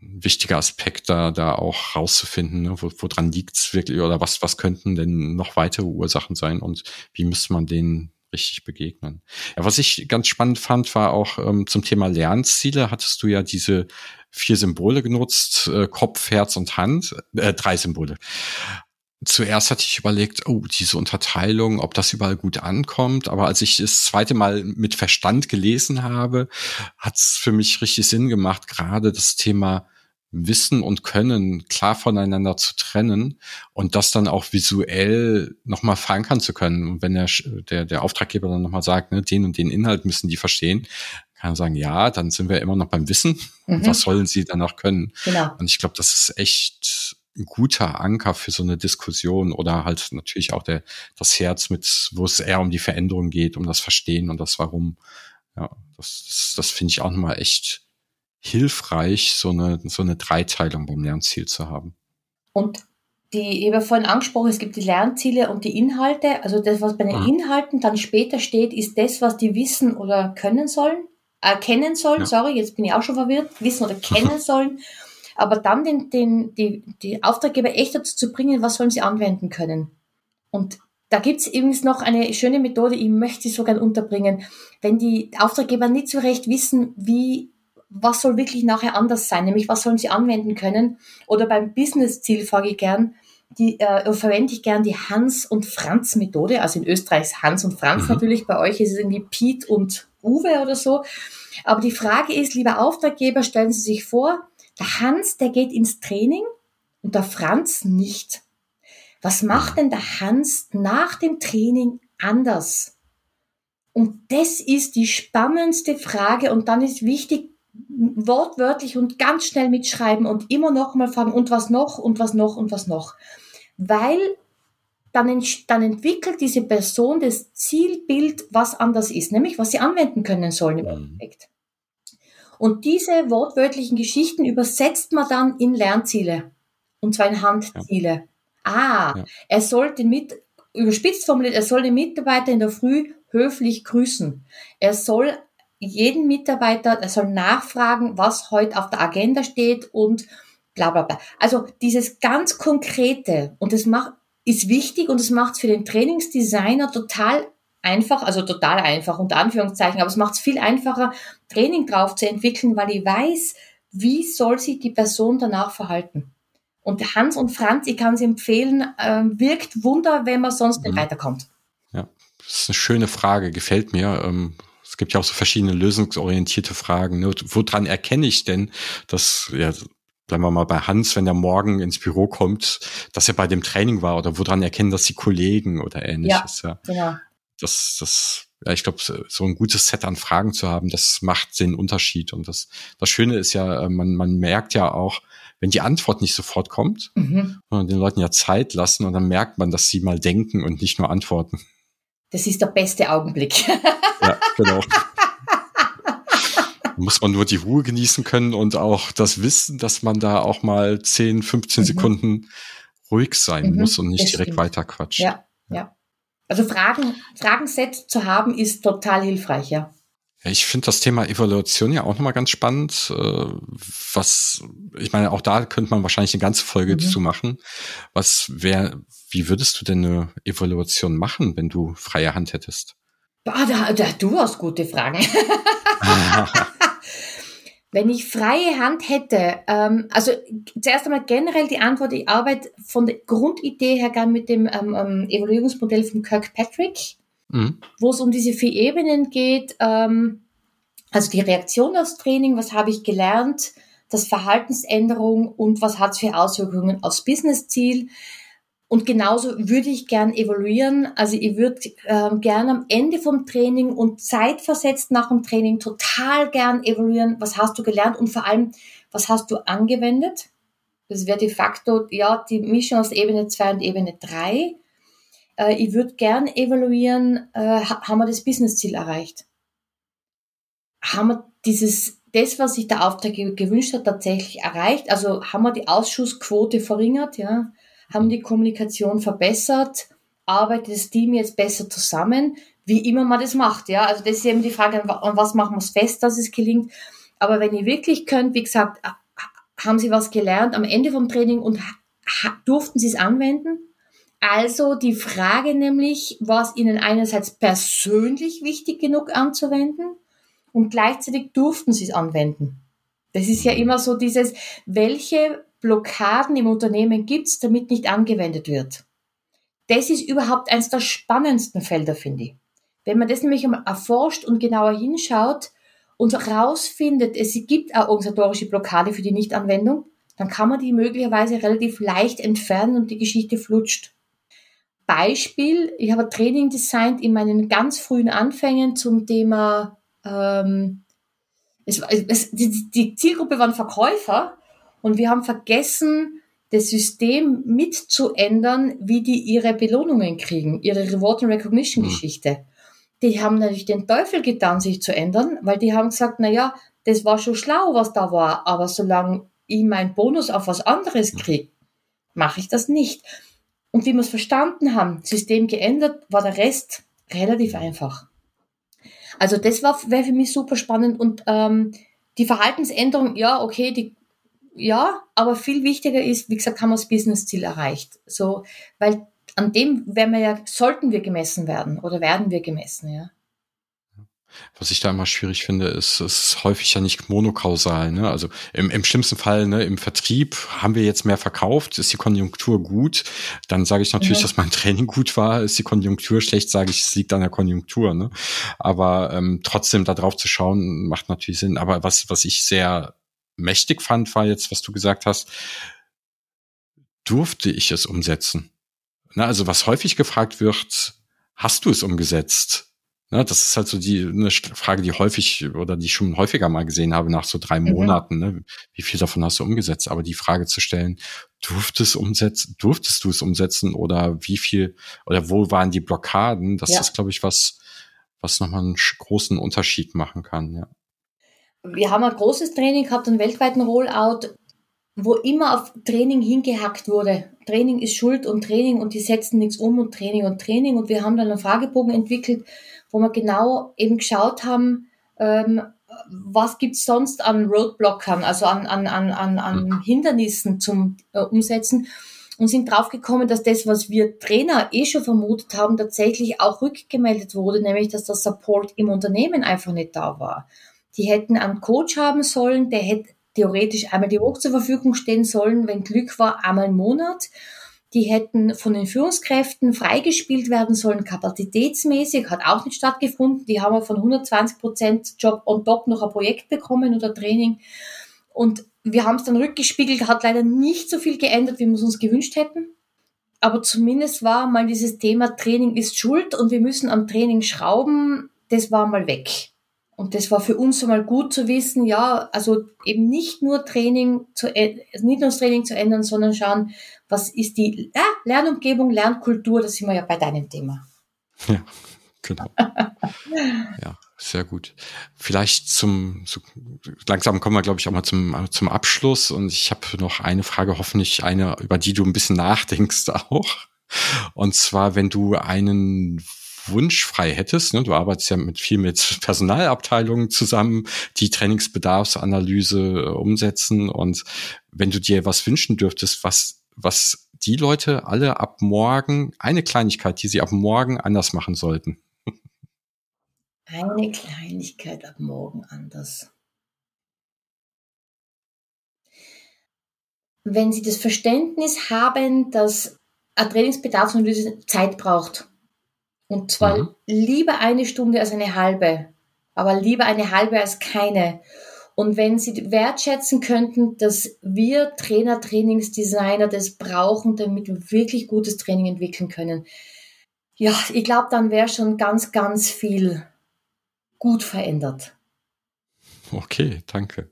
wichtiger Aspekt, da, da auch rauszufinden, ne? wo, woran liegt's wirklich oder was, was könnten denn noch weitere Ursachen sein und wie müsste man denen richtig begegnen. Ja, was ich ganz spannend fand, war auch ähm, zum Thema Lernziele, hattest du ja diese vier Symbole genutzt, äh, Kopf, Herz und Hand, äh, drei Symbole zuerst hatte ich überlegt, oh, diese Unterteilung, ob das überall gut ankommt. Aber als ich das zweite Mal mit Verstand gelesen habe, hat es für mich richtig Sinn gemacht, gerade das Thema Wissen und Können klar voneinander zu trennen und das dann auch visuell nochmal verankern zu können. Und wenn der, der, der Auftraggeber dann nochmal sagt, ne, den und den Inhalt müssen die verstehen, kann er sagen, ja, dann sind wir immer noch beim Wissen. Mhm. Was sollen sie dann auch können? Genau. Und ich glaube, das ist echt ein guter Anker für so eine Diskussion oder halt natürlich auch der, das Herz mit, wo es eher um die Veränderung geht, um das Verstehen und das Warum. Ja, das, das, das finde ich auch nochmal echt hilfreich, so eine, so eine Dreiteilung beim Lernziel zu haben. Und die, ich habe vorhin angesprochen, es gibt die Lernziele und die Inhalte. Also das, was bei den mhm. Inhalten dann später steht, ist das, was die wissen oder können sollen, äh, kennen sollen. Ja. Sorry, jetzt bin ich auch schon verwirrt. Wissen oder kennen sollen aber dann den, den, die, die Auftraggeber echt dazu zu bringen, was sollen sie anwenden können. Und da gibt's übrigens noch eine schöne Methode, ich möchte sie so gern unterbringen. Wenn die Auftraggeber nicht so recht wissen, wie, was soll wirklich nachher anders sein, nämlich was sollen sie anwenden können, oder beim Business-Ziel frage ich gern, die äh, verwende ich gern die Hans- und Franz-Methode. Also in Österreich ist Hans und Franz mhm. natürlich, bei euch ist es irgendwie Piet und Uwe oder so. Aber die Frage ist, lieber Auftraggeber, stellen Sie sich vor, der Hans, der geht ins Training und der Franz nicht. Was macht denn der Hans nach dem Training anders? Und das ist die spannendste Frage und dann ist wichtig, wortwörtlich und ganz schnell mitschreiben und immer noch mal fragen, und was noch, und was noch, und was noch. Weil dann, dann entwickelt diese Person das Zielbild, was anders ist, nämlich was sie anwenden können sollen im mhm. Endeffekt. Und diese wortwörtlichen Geschichten übersetzt man dann in Lernziele. Und zwar in Handziele. Ja. Ah, ja. er sollte mit, überspitzt formuliert, er soll den Mitarbeiter in der Früh höflich grüßen. Er soll jeden Mitarbeiter, er soll nachfragen, was heute auf der Agenda steht und bla bla bla. Also dieses ganz Konkrete und das macht, ist wichtig und es macht es für den Trainingsdesigner total einfach, also total einfach unter Anführungszeichen, aber es macht es viel einfacher, Training drauf zu entwickeln, weil ich weiß, wie soll sich die Person danach verhalten. Und Hans und Franz, ich kann sie empfehlen, äh, wirkt Wunder, wenn man sonst nicht mhm. weiterkommt. Ja, das ist eine schöne Frage, gefällt mir. Ähm, es gibt ja auch so verschiedene lösungsorientierte Fragen. Ne? Woran erkenne ich denn, dass, ja, bleiben wir mal bei Hans, wenn er morgen ins Büro kommt, dass er bei dem Training war oder woran erkennen das die Kollegen oder ähnliches. Ja, ja. genau. Das, das, ja, ich glaube, so ein gutes Set an Fragen zu haben, das macht den Unterschied. Und das, das Schöne ist ja, äh, man, man merkt ja auch, wenn die Antwort nicht sofort kommt, mhm. den Leuten ja Zeit lassen und dann merkt man, dass sie mal denken und nicht nur antworten. Das ist der beste Augenblick. ja, genau. muss man nur die Ruhe genießen können und auch das Wissen, dass man da auch mal 10, 15 mhm. Sekunden ruhig sein mhm, muss und nicht direkt weiter quatscht. Ja, ja. Also Fragen, Fragenset zu haben ist total hilfreich, ja. Ich finde das Thema Evaluation ja auch nochmal ganz spannend. Äh, was, ich meine, auch da könnte man wahrscheinlich eine ganze Folge mhm. zu machen. Was wäre, wie würdest du denn eine Evaluation machen, wenn du freie Hand hättest? Boah, da, da, du hast gute Fragen. wenn ich freie Hand hätte, ähm, also zuerst einmal generell die Antwort, ich arbeite von der Grundidee her gern mit dem ähm, ähm Evaluierungsmodell von Kirkpatrick mhm. wo es um diese vier Ebenen geht. Ähm, also die Reaktion aufs Training, was habe ich gelernt, das Verhaltensänderung und was hat es für Auswirkungen aufs Businessziel. Und genauso würde ich gern evaluieren. Also ich würde äh, gern am Ende vom Training und zeitversetzt nach dem Training total gern evaluieren, was hast du gelernt und vor allem, was hast du angewendet. Das wäre de facto ja die Mischung aus Ebene 2 und Ebene 3 äh, ich würde gern evaluieren, äh, haben wir das Businessziel erreicht? Haben wir dieses, das, was sich der Auftraggeber gewünscht hat, tatsächlich erreicht? Also haben wir die Ausschussquote verringert, ja? Haben die Kommunikation verbessert? Arbeitet das Team jetzt besser zusammen? Wie immer man das macht, ja? Also das ist eben die Frage, an was machen wir es fest, dass es gelingt? Aber wenn ihr wirklich könnt, wie gesagt, haben Sie was gelernt am Ende vom Training und durften Sie es anwenden? Also die Frage nämlich, war es Ihnen einerseits persönlich wichtig genug anzuwenden und gleichzeitig durften Sie es anwenden. Das ist ja immer so dieses, welche Blockaden im Unternehmen gibt damit nicht angewendet wird. Das ist überhaupt eines der spannendsten Felder, finde ich. Wenn man das nämlich einmal erforscht und genauer hinschaut und herausfindet, es gibt eine organisatorische Blockade für die Nichtanwendung, dann kann man die möglicherweise relativ leicht entfernen und die Geschichte flutscht. Beispiel, ich habe ein Training designt in meinen ganz frühen Anfängen zum Thema, ähm, es, es, die, die Zielgruppe waren Verkäufer und wir haben vergessen, das System mitzuändern, wie die ihre Belohnungen kriegen, ihre Reward and Recognition mhm. Geschichte. Die haben natürlich den Teufel getan, sich zu ändern, weil die haben gesagt, na ja, das war schon schlau, was da war, aber solange ich meinen Bonus auf was anderes kriege, mache ich das nicht. Und wie wir es verstanden haben, System geändert, war der Rest relativ einfach. Also das war wäre für mich super spannend und ähm, die Verhaltensänderung, ja, okay, die ja, aber viel wichtiger ist, wie gesagt, haben wir das Businessziel erreicht. So, weil an dem werden wir ja, sollten wir gemessen werden oder werden wir gemessen, ja. Was ich da immer schwierig finde, ist, es ist häufig ja nicht monokausal. Ne? Also im, im schlimmsten Fall ne, im Vertrieb haben wir jetzt mehr verkauft, ist die Konjunktur gut. Dann sage ich natürlich, mhm. dass mein Training gut war. Ist die Konjunktur schlecht, sage ich, es liegt an der Konjunktur. Ne? Aber ähm, trotzdem da drauf zu schauen, macht natürlich Sinn. Aber was, was ich sehr mächtig fand, war jetzt, was du gesagt hast, durfte ich es umsetzen? Na, also was häufig gefragt wird, hast du es umgesetzt? Ne, das ist halt so die eine Frage, die häufig oder die ich schon häufiger mal gesehen habe nach so drei mhm. Monaten. Ne? Wie viel davon hast du umgesetzt? Aber die Frage zu stellen, durftest umsetzen, durftest du es umsetzen oder wie viel oder wo waren die Blockaden? Das ja. ist, glaube ich, was, was nochmal einen großen Unterschied machen kann. Ja. Wir haben ein großes Training gehabt, einen weltweiten Rollout, wo immer auf Training hingehackt wurde. Training ist Schuld und Training und die setzen nichts um und Training und Training. Und wir haben dann einen Fragebogen entwickelt, wo wir genau eben geschaut haben, ähm, was gibt's sonst an Roadblockern, also an, an, an, an, an mhm. Hindernissen zum äh, Umsetzen und sind draufgekommen, dass das, was wir Trainer eh schon vermutet haben, tatsächlich auch rückgemeldet wurde, nämlich dass der Support im Unternehmen einfach nicht da war. Die hätten einen Coach haben sollen, der hätte theoretisch einmal die Woche zur Verfügung stehen sollen, wenn Glück war, einmal im Monat. Die hätten von den Führungskräften freigespielt werden sollen, kapazitätsmäßig, hat auch nicht stattgefunden. Die haben von 120 Prozent Job on top noch ein Projekt bekommen oder Training. Und wir haben es dann rückgespiegelt, hat leider nicht so viel geändert, wie wir es uns gewünscht hätten. Aber zumindest war mal dieses Thema Training ist Schuld und wir müssen am Training schrauben, das war mal weg. Und das war für uns einmal gut zu wissen, ja, also eben nicht nur Training zu, nicht nur das Training zu ändern, sondern schauen, was ist die ja, Lernumgebung, Lernkultur, das sind wir ja bei deinem Thema. Ja, genau. ja, sehr gut. Vielleicht zum, so, langsam kommen wir, glaube ich, auch mal zum, zum Abschluss. Und ich habe noch eine Frage, hoffentlich eine, über die du ein bisschen nachdenkst auch. Und zwar, wenn du einen Wunsch frei hättest, ne, du arbeitest ja mit viel mit Personalabteilungen zusammen, die Trainingsbedarfsanalyse äh, umsetzen und wenn du dir was wünschen dürftest, was, was die Leute alle ab morgen, eine Kleinigkeit, die sie ab morgen anders machen sollten. Eine Kleinigkeit ab morgen anders. Wenn Sie das Verständnis haben, dass eine Trainingsbedarfsanalyse Zeit braucht, und zwar mhm. lieber eine Stunde als eine halbe, aber lieber eine halbe als keine. Und wenn Sie wertschätzen könnten, dass wir Trainer, Trainingsdesigner das brauchen, damit wir wirklich gutes Training entwickeln können. Ja, ich glaube, dann wäre schon ganz, ganz viel gut verändert. Okay, danke.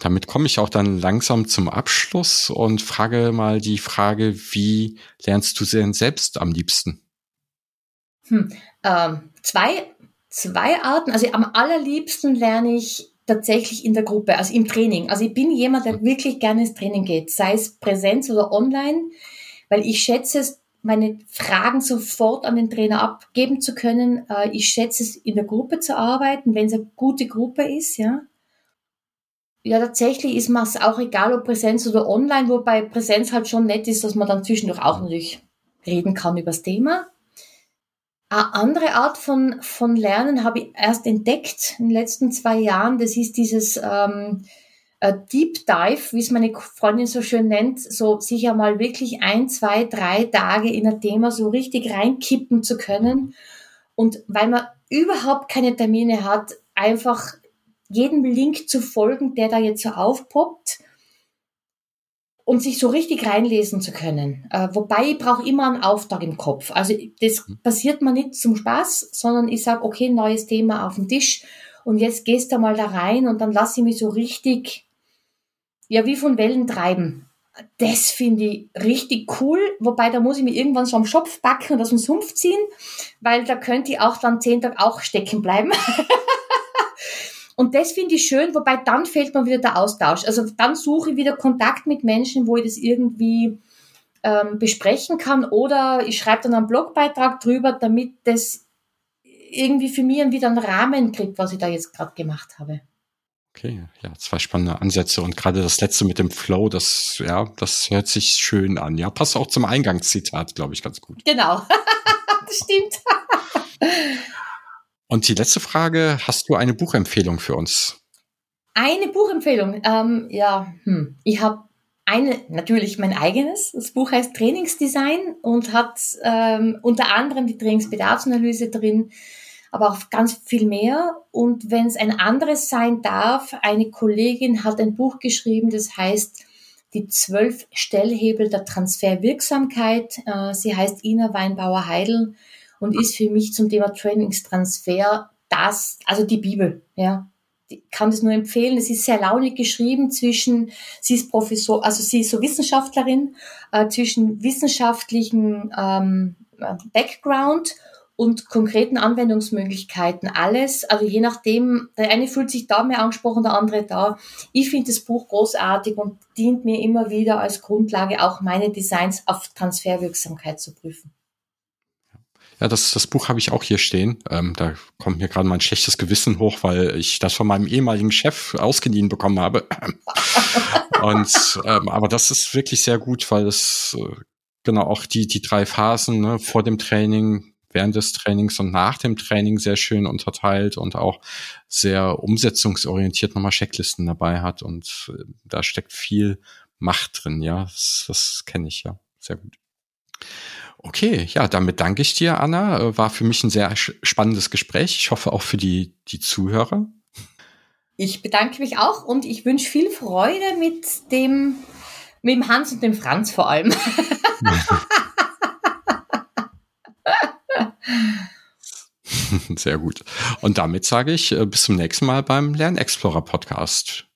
Damit komme ich auch dann langsam zum Abschluss und frage mal die Frage, wie lernst du denn selbst am liebsten? Hm, ähm, zwei, zwei Arten. Also am allerliebsten lerne ich tatsächlich in der Gruppe, also im Training. Also ich bin jemand, der wirklich gerne ins Training geht, sei es Präsenz oder online, weil ich schätze es, meine Fragen sofort an den Trainer abgeben zu können. Äh, ich schätze es, in der Gruppe zu arbeiten, wenn es eine gute Gruppe ist, ja. Ja, tatsächlich ist mir es auch egal, ob Präsenz oder online, wobei Präsenz halt schon nett ist, dass man dann zwischendurch auch natürlich reden kann über das Thema. Eine andere Art von, von Lernen habe ich erst entdeckt in den letzten zwei Jahren. Das ist dieses ähm, äh, Deep Dive, wie es meine Freundin so schön nennt, so sich einmal wirklich ein, zwei, drei Tage in ein Thema so richtig reinkippen zu können. Und weil man überhaupt keine Termine hat, einfach jedem Link zu folgen, der da jetzt so aufpoppt und sich so richtig reinlesen zu können. Äh, wobei ich brauche immer einen Auftrag im Kopf. Also das mhm. passiert mir nicht zum Spaß, sondern ich sage, okay, neues Thema auf den Tisch und jetzt gehst du mal da rein und dann lasse ich mich so richtig, ja, wie von Wellen treiben. Das finde ich richtig cool, wobei da muss ich mir irgendwann so am Schopf backen und aus dem Sumpf ziehen, weil da könnte ich auch dann zehn Tage auch stecken bleiben. Und das finde ich schön, wobei dann fehlt mir wieder der Austausch. Also dann suche ich wieder Kontakt mit Menschen, wo ich das irgendwie ähm, besprechen kann oder ich schreibe dann einen Blogbeitrag drüber, damit das irgendwie für mich wieder einen Rahmen kriegt, was ich da jetzt gerade gemacht habe. Okay, ja, zwei spannende Ansätze und gerade das letzte mit dem Flow, das, ja, das hört sich schön an. Ja, passt auch zum Eingangszitat, glaube ich, ganz gut. Genau, das stimmt. und die letzte Frage, hast du eine Buchempfehlung für uns? Eine Buchempfehlung, ähm, ja, hm. ich habe eine, natürlich mein eigenes. Das Buch heißt Trainingsdesign und hat ähm, unter anderem die Trainingsbedarfsanalyse drin, aber auch ganz viel mehr. Und wenn es ein anderes sein darf, eine Kollegin hat ein Buch geschrieben, das heißt die zwölf Stellhebel der Transferwirksamkeit. Äh, sie heißt Ina Weinbauer-Heidel und ist für mich zum Thema Trainingstransfer das, also die Bibel, ja. Ich kann das nur empfehlen. Es ist sehr launig geschrieben zwischen, sie ist Professor, also sie ist so Wissenschaftlerin, äh, zwischen wissenschaftlichen ähm, Background und konkreten Anwendungsmöglichkeiten. Alles, also je nachdem, der eine fühlt sich da mehr angesprochen, der andere da. Ich finde das Buch großartig und dient mir immer wieder als Grundlage, auch meine Designs auf Transferwirksamkeit zu prüfen. Ja, das, das Buch habe ich auch hier stehen. Ähm, da kommt mir gerade mein schlechtes Gewissen hoch, weil ich das von meinem ehemaligen Chef ausgeliehen bekommen habe. und ähm, aber das ist wirklich sehr gut, weil es äh, genau auch die die drei Phasen ne, vor dem Training, während des Trainings und nach dem Training sehr schön unterteilt und auch sehr umsetzungsorientiert nochmal Checklisten dabei hat und äh, da steckt viel Macht drin, ja, das, das kenne ich ja sehr gut. Okay, ja, damit danke ich dir, Anna. Äh, war für mich ein sehr spannendes Gespräch. Ich hoffe auch für die, die Zuhörer. Ich bedanke mich auch und ich wünsche viel Freude mit dem, mit dem Hans und dem Franz vor allem. Sehr gut. Und damit sage ich äh, bis zum nächsten Mal beim Lernexplorer Podcast.